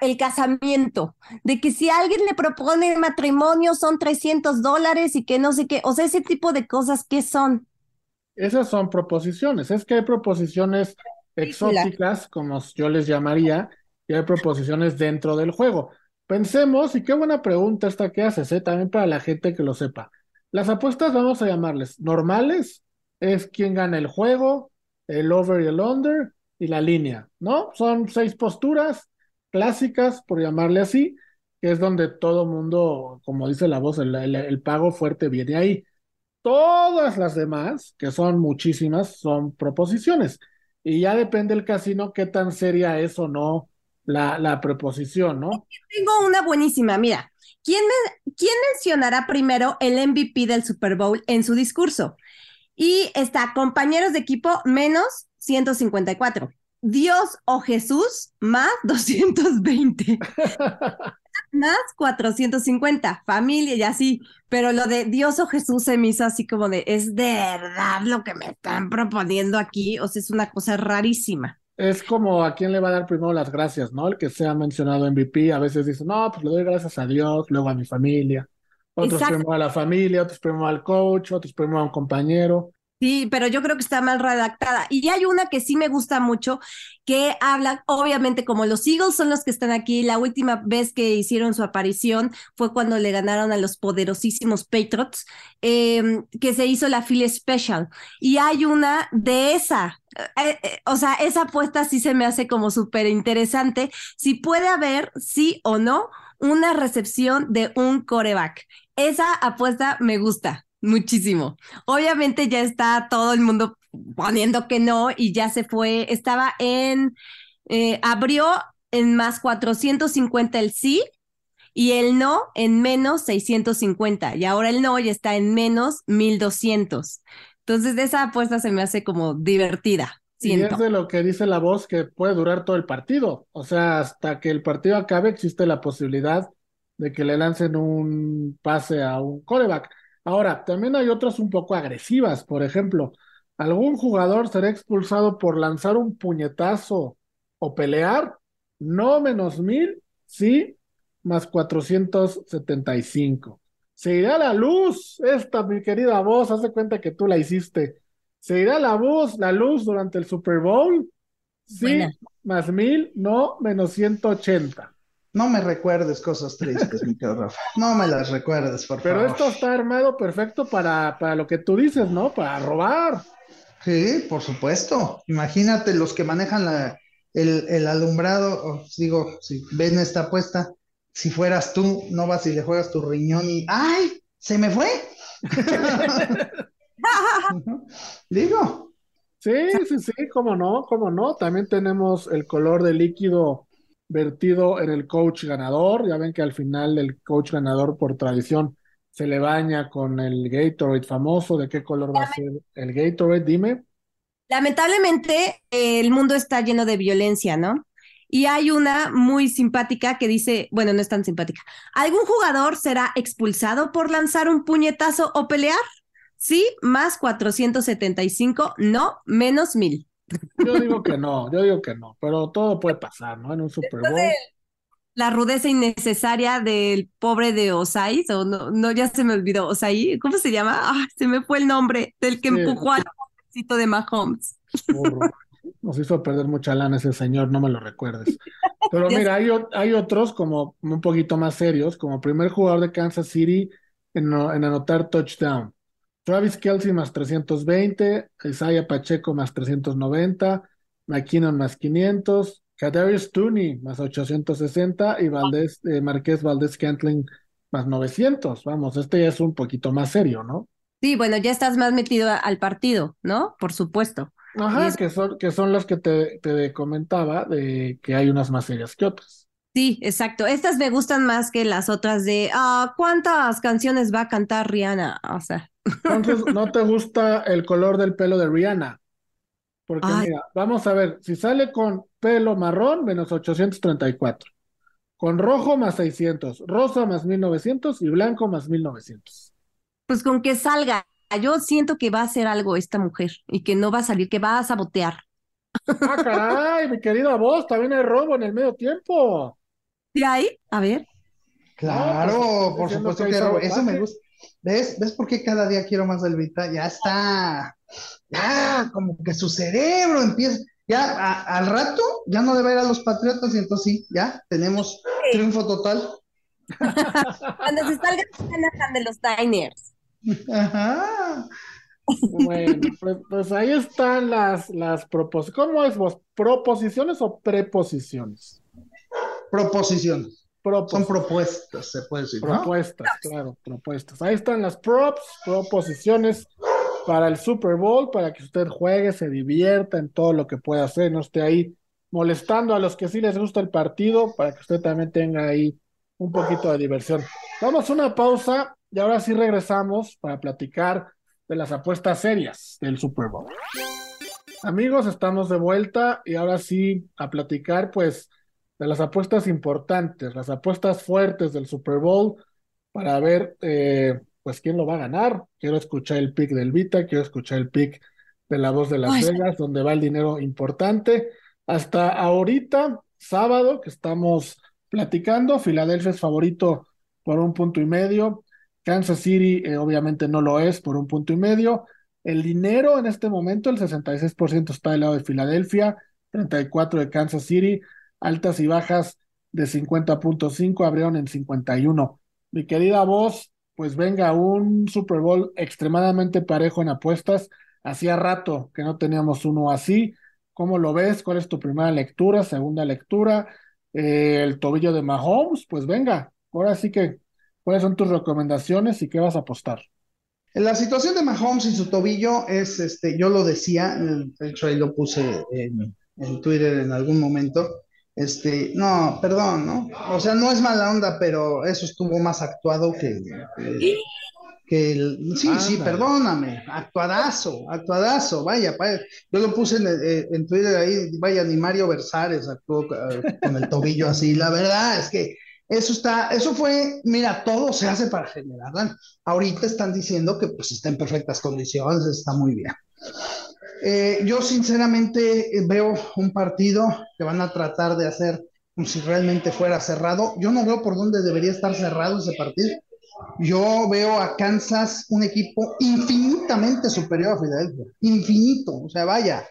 el casamiento, de que si alguien le propone matrimonio son 300 dólares y que no sé qué, o sea, ese tipo de cosas, ¿qué son? Esas son proposiciones, es que hay proposiciones exóticas, como yo les llamaría, y hay proposiciones dentro del juego. Pensemos, y qué buena pregunta esta que haces, ¿eh? también para la gente que lo sepa. Las apuestas vamos a llamarles normales, es quien gana el juego, el over y el under y la línea, ¿no? Son seis posturas clásicas, por llamarle así, que es donde todo mundo, como dice la voz, el, pago fuerte viene ahí. Todas las demás, que son muchísimas, son proposiciones. Y ya depende el casino qué tan seria es o no la, la preposición, ¿no? Tengo una buenísima, mira. ¿Quién, mencionará primero el MVP del Super Bowl en su discurso? Y está compañeros de equipo menos 154. Dios o Jesús más 220. más 450. Familia y así. Pero lo de Dios o Jesús se me hizo así como de, es de verdad lo que me están proponiendo aquí. O sea, es una cosa rarísima es como a quién le va a dar primero las gracias, ¿no? El que sea mencionado MVP, a veces dice, no, pues le doy gracias a Dios, luego a mi familia. Otros primero a la familia, otros primero al coach, otros primero a un compañero. Sí, pero yo creo que está mal redactada. Y hay una que sí me gusta mucho, que habla, obviamente, como los Eagles son los que están aquí, la última vez que hicieron su aparición fue cuando le ganaron a los poderosísimos Patriots, em, que se hizo la Philly Special. Y hay una de esa, eh, eh, o sea, esa apuesta sí se me hace como súper interesante. Si puede haber, sí o no, una recepción de un coreback. Esa apuesta me gusta muchísimo. Obviamente ya está todo el mundo poniendo que no y ya se fue. Estaba en, eh, abrió en más 450 el sí y el no en menos 650 y ahora el no ya está en menos 1200. Entonces, de esa apuesta se me hace como divertida. Y es de lo que dice la voz que puede durar todo el partido. O sea, hasta que el partido acabe existe la posibilidad de que le lancen un pase a un coreback. Ahora, también hay otras un poco agresivas. Por ejemplo, algún jugador será expulsado por lanzar un puñetazo o pelear. No menos mil, sí, más 475. Se irá la luz. Esta, mi querida voz, hace cuenta que tú la hiciste. Se irá la luz, la luz durante el Super Bowl. Sí, más mil, no, menos 180. No me recuerdes cosas tristes, mi querido Rafa. No me las recuerdes, por Pero favor. esto está armado perfecto para, para lo que tú dices, ¿no? Para robar. Sí, por supuesto. Imagínate los que manejan la, el, el alumbrado. o, digo, si ven esta apuesta, si fueras tú, no vas y le juegas tu riñón y ¡ay! ¿Se me fue? Digo, Sí, sí, sí, cómo no, cómo no. También tenemos el color de líquido vertido en el coach ganador. Ya ven que al final el coach ganador por tradición se le baña con el Gatorade famoso. ¿De qué color va a ser el Gatorade? Dime. Lamentablemente, el mundo está lleno de violencia, ¿no? Y hay una muy simpática que dice, bueno, no es tan simpática. ¿Algún jugador será expulsado por lanzar un puñetazo o pelear? Sí, más 475, no, menos mil. Yo digo que no, yo digo que no, pero todo puede pasar, ¿no? En un Super Bowl. La rudeza innecesaria del pobre de Osai, o no, no, ya se me olvidó, Osai, ¿cómo se llama? Ah, se me fue el nombre del que Sí. empujó al pobrecito de Mahomes. Burro. Nos hizo perder mucha lana ese señor, no me lo recuerdes. Pero mira, hay, hay otros como un poquito más serios, como primer jugador de Kansas City en, en anotar touchdown. Travis Kelsey más 320, Isaiah Pacheco más 390, McKinnon más 500, Kadarius Tooney más 860 y Valdés, eh, Marqués Valdés Scantling más 900. Vamos, este ya es un poquito más serio, ¿no? Sí, bueno, ya estás más metido al partido, ¿no? Por supuesto. Ajá, es- que son, que son las que te, te comentaba de que hay unas más serias que otras. Sí, exacto. Estas me gustan más que las otras de, ah, ¿cuántas canciones va a cantar Rihanna? O sea, Entonces, ¿no te gusta el color del pelo de Rihanna? Porque Ay. mira, vamos a ver, si sale con pelo marrón, menos 834, con rojo más 600, rosa más 1900 y blanco más 1900. pues con que salga. Yo siento que va a hacer algo esta mujer y que no va a salir, que va a sabotear. Ah, caray, mi querida voz, también hay robo en el medio tiempo. ¿Y ahí? A ver. claro, No, pues, por supuesto que eso me gusta. ¿Ves? ¿Ves por qué cada día quiero más del Vita? Ya está. Ya, como que su cerebro empieza. Ya a- al rato ya no debe ir a los Patriotas y entonces sí, ya tenemos triunfo total. Cuando se salga Shanahan de los Diners. Ajá. Bueno, pues, pues ahí están las, las proposiciones. ¿Cómo es vos? ¿Proposiciones o preposiciones? Proposiciones. Son propuestas, se puede decir, ¿no? Propuestas, claro, propuestas. Ahí están las props, proposiciones para el Super Bowl, para que usted juegue, se divierta en todo lo que pueda hacer, no esté ahí molestando a los que sí les gusta el partido, para que usted también tenga ahí un poquito de diversión. Vamos a una pausa y ahora sí regresamos para platicar de las apuestas serias del Super Bowl. Amigos, estamos de vuelta y ahora sí a platicar pues de las apuestas importantes, las apuestas fuertes del Super Bowl para ver eh, pues quién lo va a ganar. Quiero escuchar el pick del Vita, quiero escuchar el pick de la voz de Las Ay. Vegas, donde va el dinero importante. Hasta ahorita, sábado, que estamos platicando, Filadelfia es favorito por un punto y medio. Kansas City eh, obviamente no lo es por un punto y medio. El dinero en este momento, el 66% está del lado de Filadelfia, 34% de Kansas City, altas y bajas de 50.5 abrieron en 51. Mi querida voz, pues venga, un Super Bowl extremadamente parejo en apuestas. Hacía rato que no teníamos uno así. ¿Cómo lo ves? ¿Cuál es tu primera lectura, segunda lectura? eh, el tobillo de Mahomes, pues venga, ahora sí que, ¿cuáles son tus recomendaciones y qué vas a apostar? La situación de Mahomes y su tobillo es, este, yo lo decía, de hecho ahí lo puse en, en Twitter en algún momento, este, no, perdón, ¿no? O sea, no es mala onda, pero eso estuvo más actuado que, que, que el, sí, sí, perdóname, actuadazo, actuadazo, vaya, vaya. yo lo puse en, eh, en Twitter ahí, vaya, ni Mario Versares actuó eh, con el tobillo así, la verdad es que eso está, eso fue, mira, todo se hace para generar daño. Ahorita están diciendo que pues está en perfectas condiciones, está muy bien. Eh, yo sinceramente eh, veo un partido que van a tratar de hacer como si realmente fuera cerrado. Yo no veo por dónde debería estar cerrado ese partido. Yo veo a Kansas un equipo infinitamente superior a Filadelfia, infinito, o sea, vaya,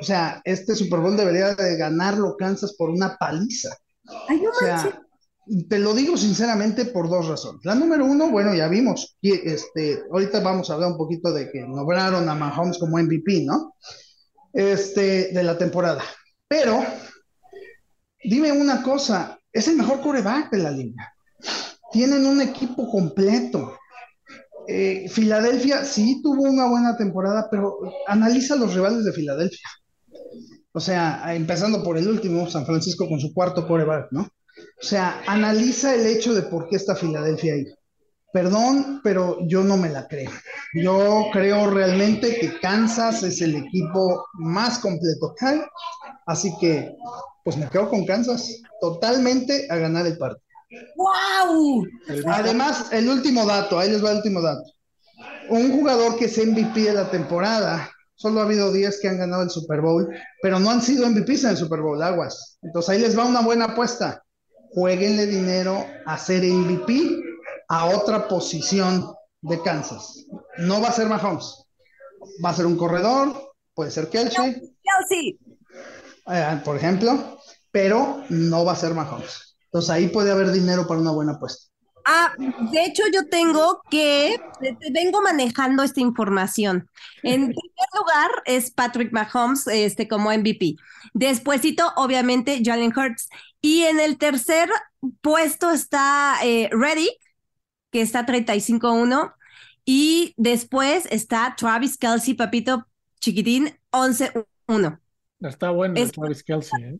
o sea, este Super Bowl debería de ganarlo Kansas por una paliza. Ay, no O sea, manches. Te lo digo sinceramente por dos razones. La número uno, bueno, ya vimos, este, ahorita vamos a hablar un poquito de que nombraron a Mahomes como MVP, ¿no? Este, de la temporada. Pero, dime una cosa, es el mejor quarterback de la liga. Tienen un equipo completo. Eh, Filadelfia sí tuvo una buena temporada, pero analiza los rivales de Filadelfia. O sea, empezando por el último, San Francisco con su cuarto quarterback, ¿no? O sea, analiza el hecho de por qué está Filadelfia ahí. Perdón, pero yo no me la creo. Yo creo realmente que Kansas es el equipo más completo que hay. Así que, pues me quedo con Kansas totalmente a ganar el partido. ¡Wow! Además, el último dato, ahí les va el último dato. Un jugador que es MVP de la temporada, solo ha habido 10 que han ganado el Super Bowl, pero no han sido MVPs en el Super Bowl, aguas. Entonces ahí les va una buena apuesta. Jueguenle dinero a ser MVP a otra posición de Kansas. No va a ser Mahomes, va a ser un corredor, puede ser Kelsey, Kelsey. eh, por ejemplo, pero no va a ser Mahomes. Entonces ahí puede haber dinero para una buena apuesta. Ah, de hecho yo tengo que, vengo manejando esta información. En primer lugar es Patrick Mahomes, este, como MVP. Despuésito, obviamente, Jalen Hurts. Y en el tercer puesto está eh, Reddick, que está 35-1. Y después está Travis Kelsey, papito chiquitín, 11-1. Está bueno Es- Travis Kelsey, ¿eh?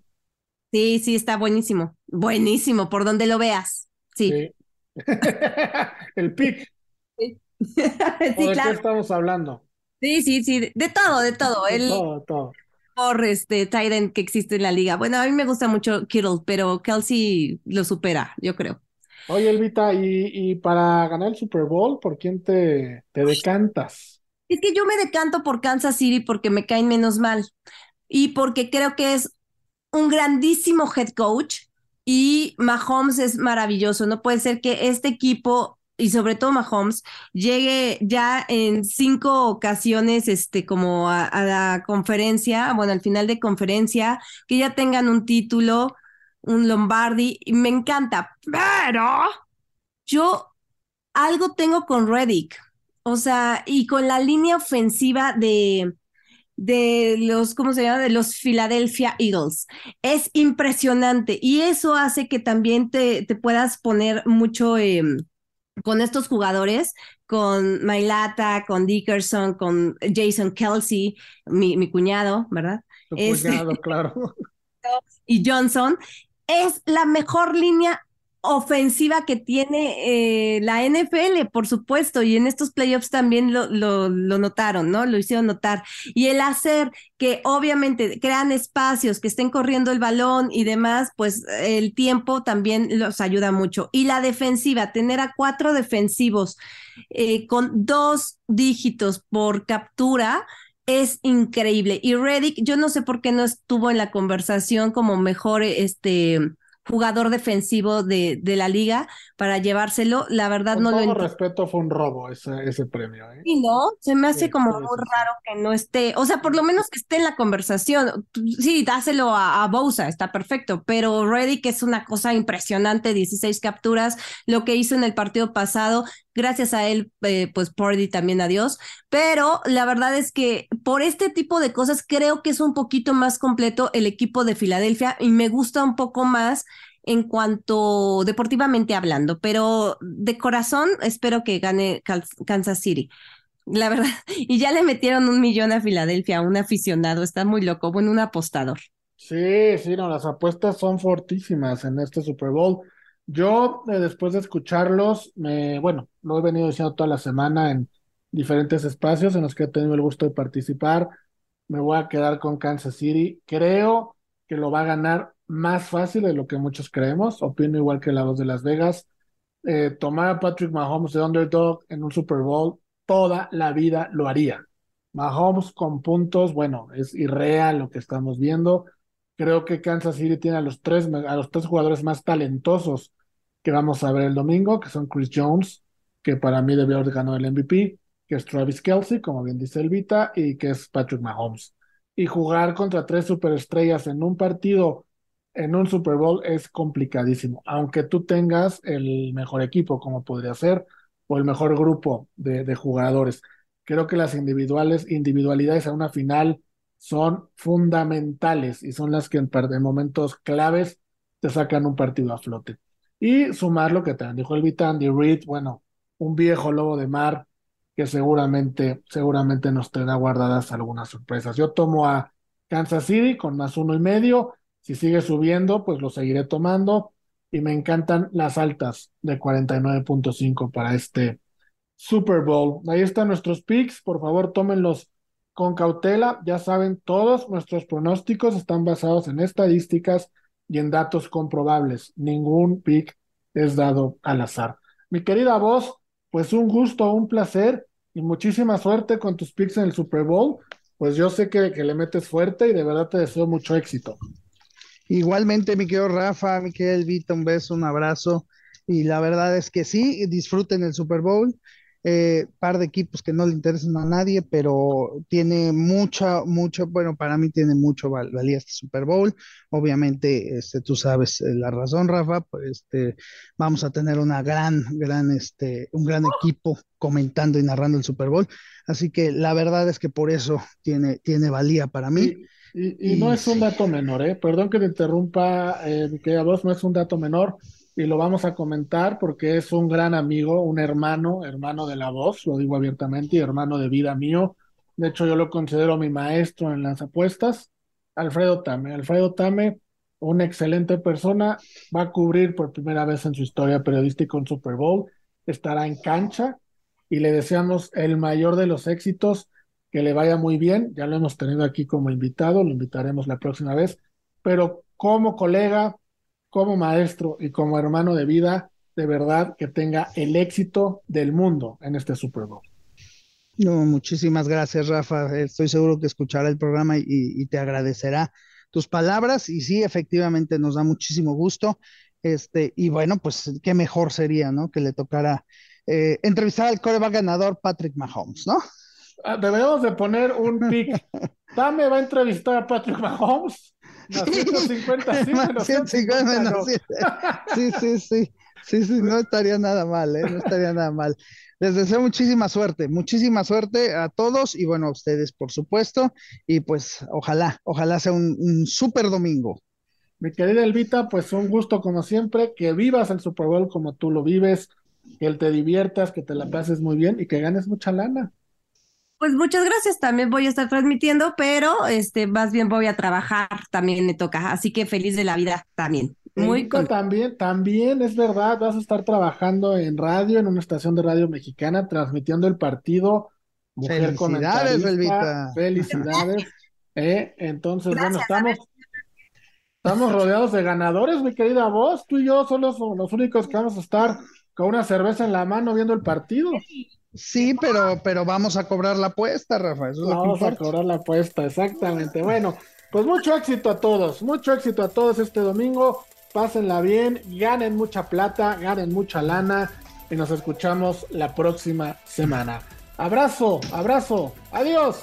Sí, sí, está buenísimo. Buenísimo, por donde lo veas. Sí, Sí. El sí, ¿O de qué estamos hablando? Sí, sí, sí, de, todo, de todo. De El todo, todo. mejor este, tight end que existe en la liga. Bueno, a mí me gusta mucho Kittle, pero Kelsey lo supera, yo creo. Oye, Elvita, y, y para ganar el Super Bowl, ¿por quién te, te decantas? Es que yo me decanto por Kansas City porque me caen menos mal y porque creo que es un grandísimo head coach y Mahomes es maravilloso. No puede ser que este equipo y sobre todo Mahomes llegue ya en cinco ocasiones este como a, la conferencia, bueno, al final de conferencia, que ya tengan un título, un Lombardi, y me encanta, pero yo algo tengo con Reddick. O sea, y con la línea ofensiva de, de los, ¿cómo se llama? De los Philadelphia Eagles. Es impresionante y eso hace que también te, te puedas poner mucho eh, con estos jugadores, con Mailata, con Dickerson, con Jason Kelsey, mi, mi cuñado, ¿verdad? Tu Este- cuñado, claro. y Johnson, es la mejor línea ofensiva que tiene eh, la NFL, por supuesto, y en estos playoffs también lo, lo, notaron, ¿no? Lo hicieron notar. Y el hacer que obviamente crean espacios, que estén corriendo el balón y demás, pues el tiempo también los ayuda mucho. Y la defensiva, tener a cuatro defensivos eh, con dos dígitos por captura, es increíble. Y Reddick, yo no sé por qué no estuvo en la conversación como mejor este jugador defensivo de, de la liga para llevárselo. La verdad Con no lo todo entiendo. respeto, fue un robo ese, ese premio, ¿eh? Sí, ¿no? Se me hace Sí, como muy raro que no esté, o sea, por lo menos que esté en la conversación. Sí, dáselo a, a Bosa, está perfecto, pero Reddick es una cosa impresionante, 16 capturas, lo que hizo en el partido pasado, gracias a él, eh, pues Purdy también adiós, pero la verdad es que por este tipo de cosas creo que es un poquito más completo el equipo de Filadelfia y me gusta un poco más en cuanto deportivamente hablando, pero de corazón espero que gane Kansas City. La verdad, y ya le metieron un millón a Filadelfia, un aficionado, está muy loco, bueno, un apostador. Sí, sí, no, las apuestas son fortísimas en este Super Bowl. Yo, eh, después de escucharlos, me, bueno, lo he venido diciendo toda la semana en diferentes espacios en los que he tenido el gusto de participar. Me voy a quedar con Kansas City. Creo que lo va a ganar más fácil de lo que muchos creemos. Opino igual que la voz de Las Vegas. Eh, tomar a Patrick Mahomes de underdog en un Super Bowl toda la vida lo haría. Mahomes con puntos, bueno, es irreal lo que estamos viendo. Creo que Kansas City tiene a los tres, a los tres jugadores más talentosos que vamos a ver el domingo, que son Chris Jones, que para mí debió haber ganado el MVP, que es Travis Kelsey, como bien dice Elvita, y que es Patrick Mahomes. Y jugar contra tres superestrellas en un partido, en un Super Bowl, es complicadísimo. Aunque tú tengas el mejor equipo, como podría ser, o el mejor grupo de, jugadores. Creo que las individuales, individualidades a una final son fundamentales y son las que en, momentos claves te sacan un partido a flote. Y sumar lo que también dijo el Vitandy Reed, bueno, un viejo lobo de mar que seguramente, seguramente nos tendrá guardadas algunas sorpresas. Yo tomo a Kansas City con más uno y medio. Si sigue subiendo, pues lo seguiré tomando y me encantan las altas de 49.5 para este Super Bowl. Ahí están nuestros picks, por favor tómenlos con cautela. Ya saben, todos nuestros pronósticos están basados en estadísticas y en datos comprobables. Ningún pick es dado al azar. Mi querida voz, pues un gusto, un placer y muchísima suerte con tus picks en el Super Bowl. Pues yo sé que, que le metes fuerte y de verdad te deseo mucho éxito. Igualmente, mi querido Rafa, mi querido Elvita, un beso, un abrazo. Y la verdad es que sí, disfruten el Super Bowl. Eh, par de equipos que no le interesan a nadie, pero tiene mucha, mucho, bueno, para mí tiene mucho valía este Super Bowl. Obviamente, este, tú sabes eh, la razón, Rafa, pues este, vamos a tener una gran, gran, este, un gran equipo comentando y narrando el Super Bowl. Así que la verdad es que por eso tiene, tiene valía para mí. Y, no es un dato menor, ¿eh? Perdón que te interrumpa, eh, que a vos no es un dato menor y lo vamos a comentar porque es un gran amigo, un hermano, hermano de la voz, lo digo abiertamente, y hermano de vida mío. De hecho, yo lo considero mi maestro en las apuestas, Alfredo Tame. Alfredo Tame, una excelente persona, va a cubrir por primera vez en su historia periodística un Super Bowl, estará en cancha y le deseamos el mayor de los éxitos que le vaya muy bien. Ya lo hemos tenido aquí como invitado, lo invitaremos la próxima vez, pero como colega, como maestro y como hermano de vida, de verdad que tenga el éxito del mundo en este Super Bowl. No, muchísimas gracias, Rafa. Estoy seguro que escuchará el programa y, te agradecerá tus palabras. Y sí, efectivamente, nos da muchísimo gusto. Este, y bueno, pues qué mejor sería, ¿no? Que le tocara eh, entrevistar al coreback ganador Patrick Mahomes, ¿no? Ah, deberíamos de poner un pick. Dame va a entrevistar a Patrick Mahomes. Sí, 150, sí, 150, sí, sí, sí, sí, sí, no estaría nada mal, ¿eh? no estaría nada mal. Les deseo muchísima suerte, muchísima suerte a todos y bueno, a ustedes, por supuesto, y pues ojalá, ojalá sea un, un súper domingo. Mi querida Elvita, pues un gusto como siempre, que vivas el Super Bowl como tú lo vives, que te diviertas, que te la pases muy bien y que ganes mucha lana. Pues muchas gracias, también voy a estar transmitiendo, pero este, más bien voy a trabajar, también me toca, así que feliz de la vida también. Muy también, también es verdad, vas a estar trabajando en radio, en una estación de radio mexicana, transmitiendo el partido. Mujer Felicidades, Elvita. Felicidades. Eh, entonces, bueno, estamos, estamos rodeados de ganadores, mi querida voz. Tú y yo somos los únicos que vamos a estar con una cerveza en la mano viendo el partido. Sí, pero, pero vamos a cobrar la apuesta, Rafa. vamos a cobrar la apuesta, exactamente. Bueno, pues mucho éxito a todos, mucho éxito a todos este domingo. Pásenla bien, ganen mucha plata, ganen mucha lana y nos escuchamos la próxima semana. Abrazo, abrazo, adiós.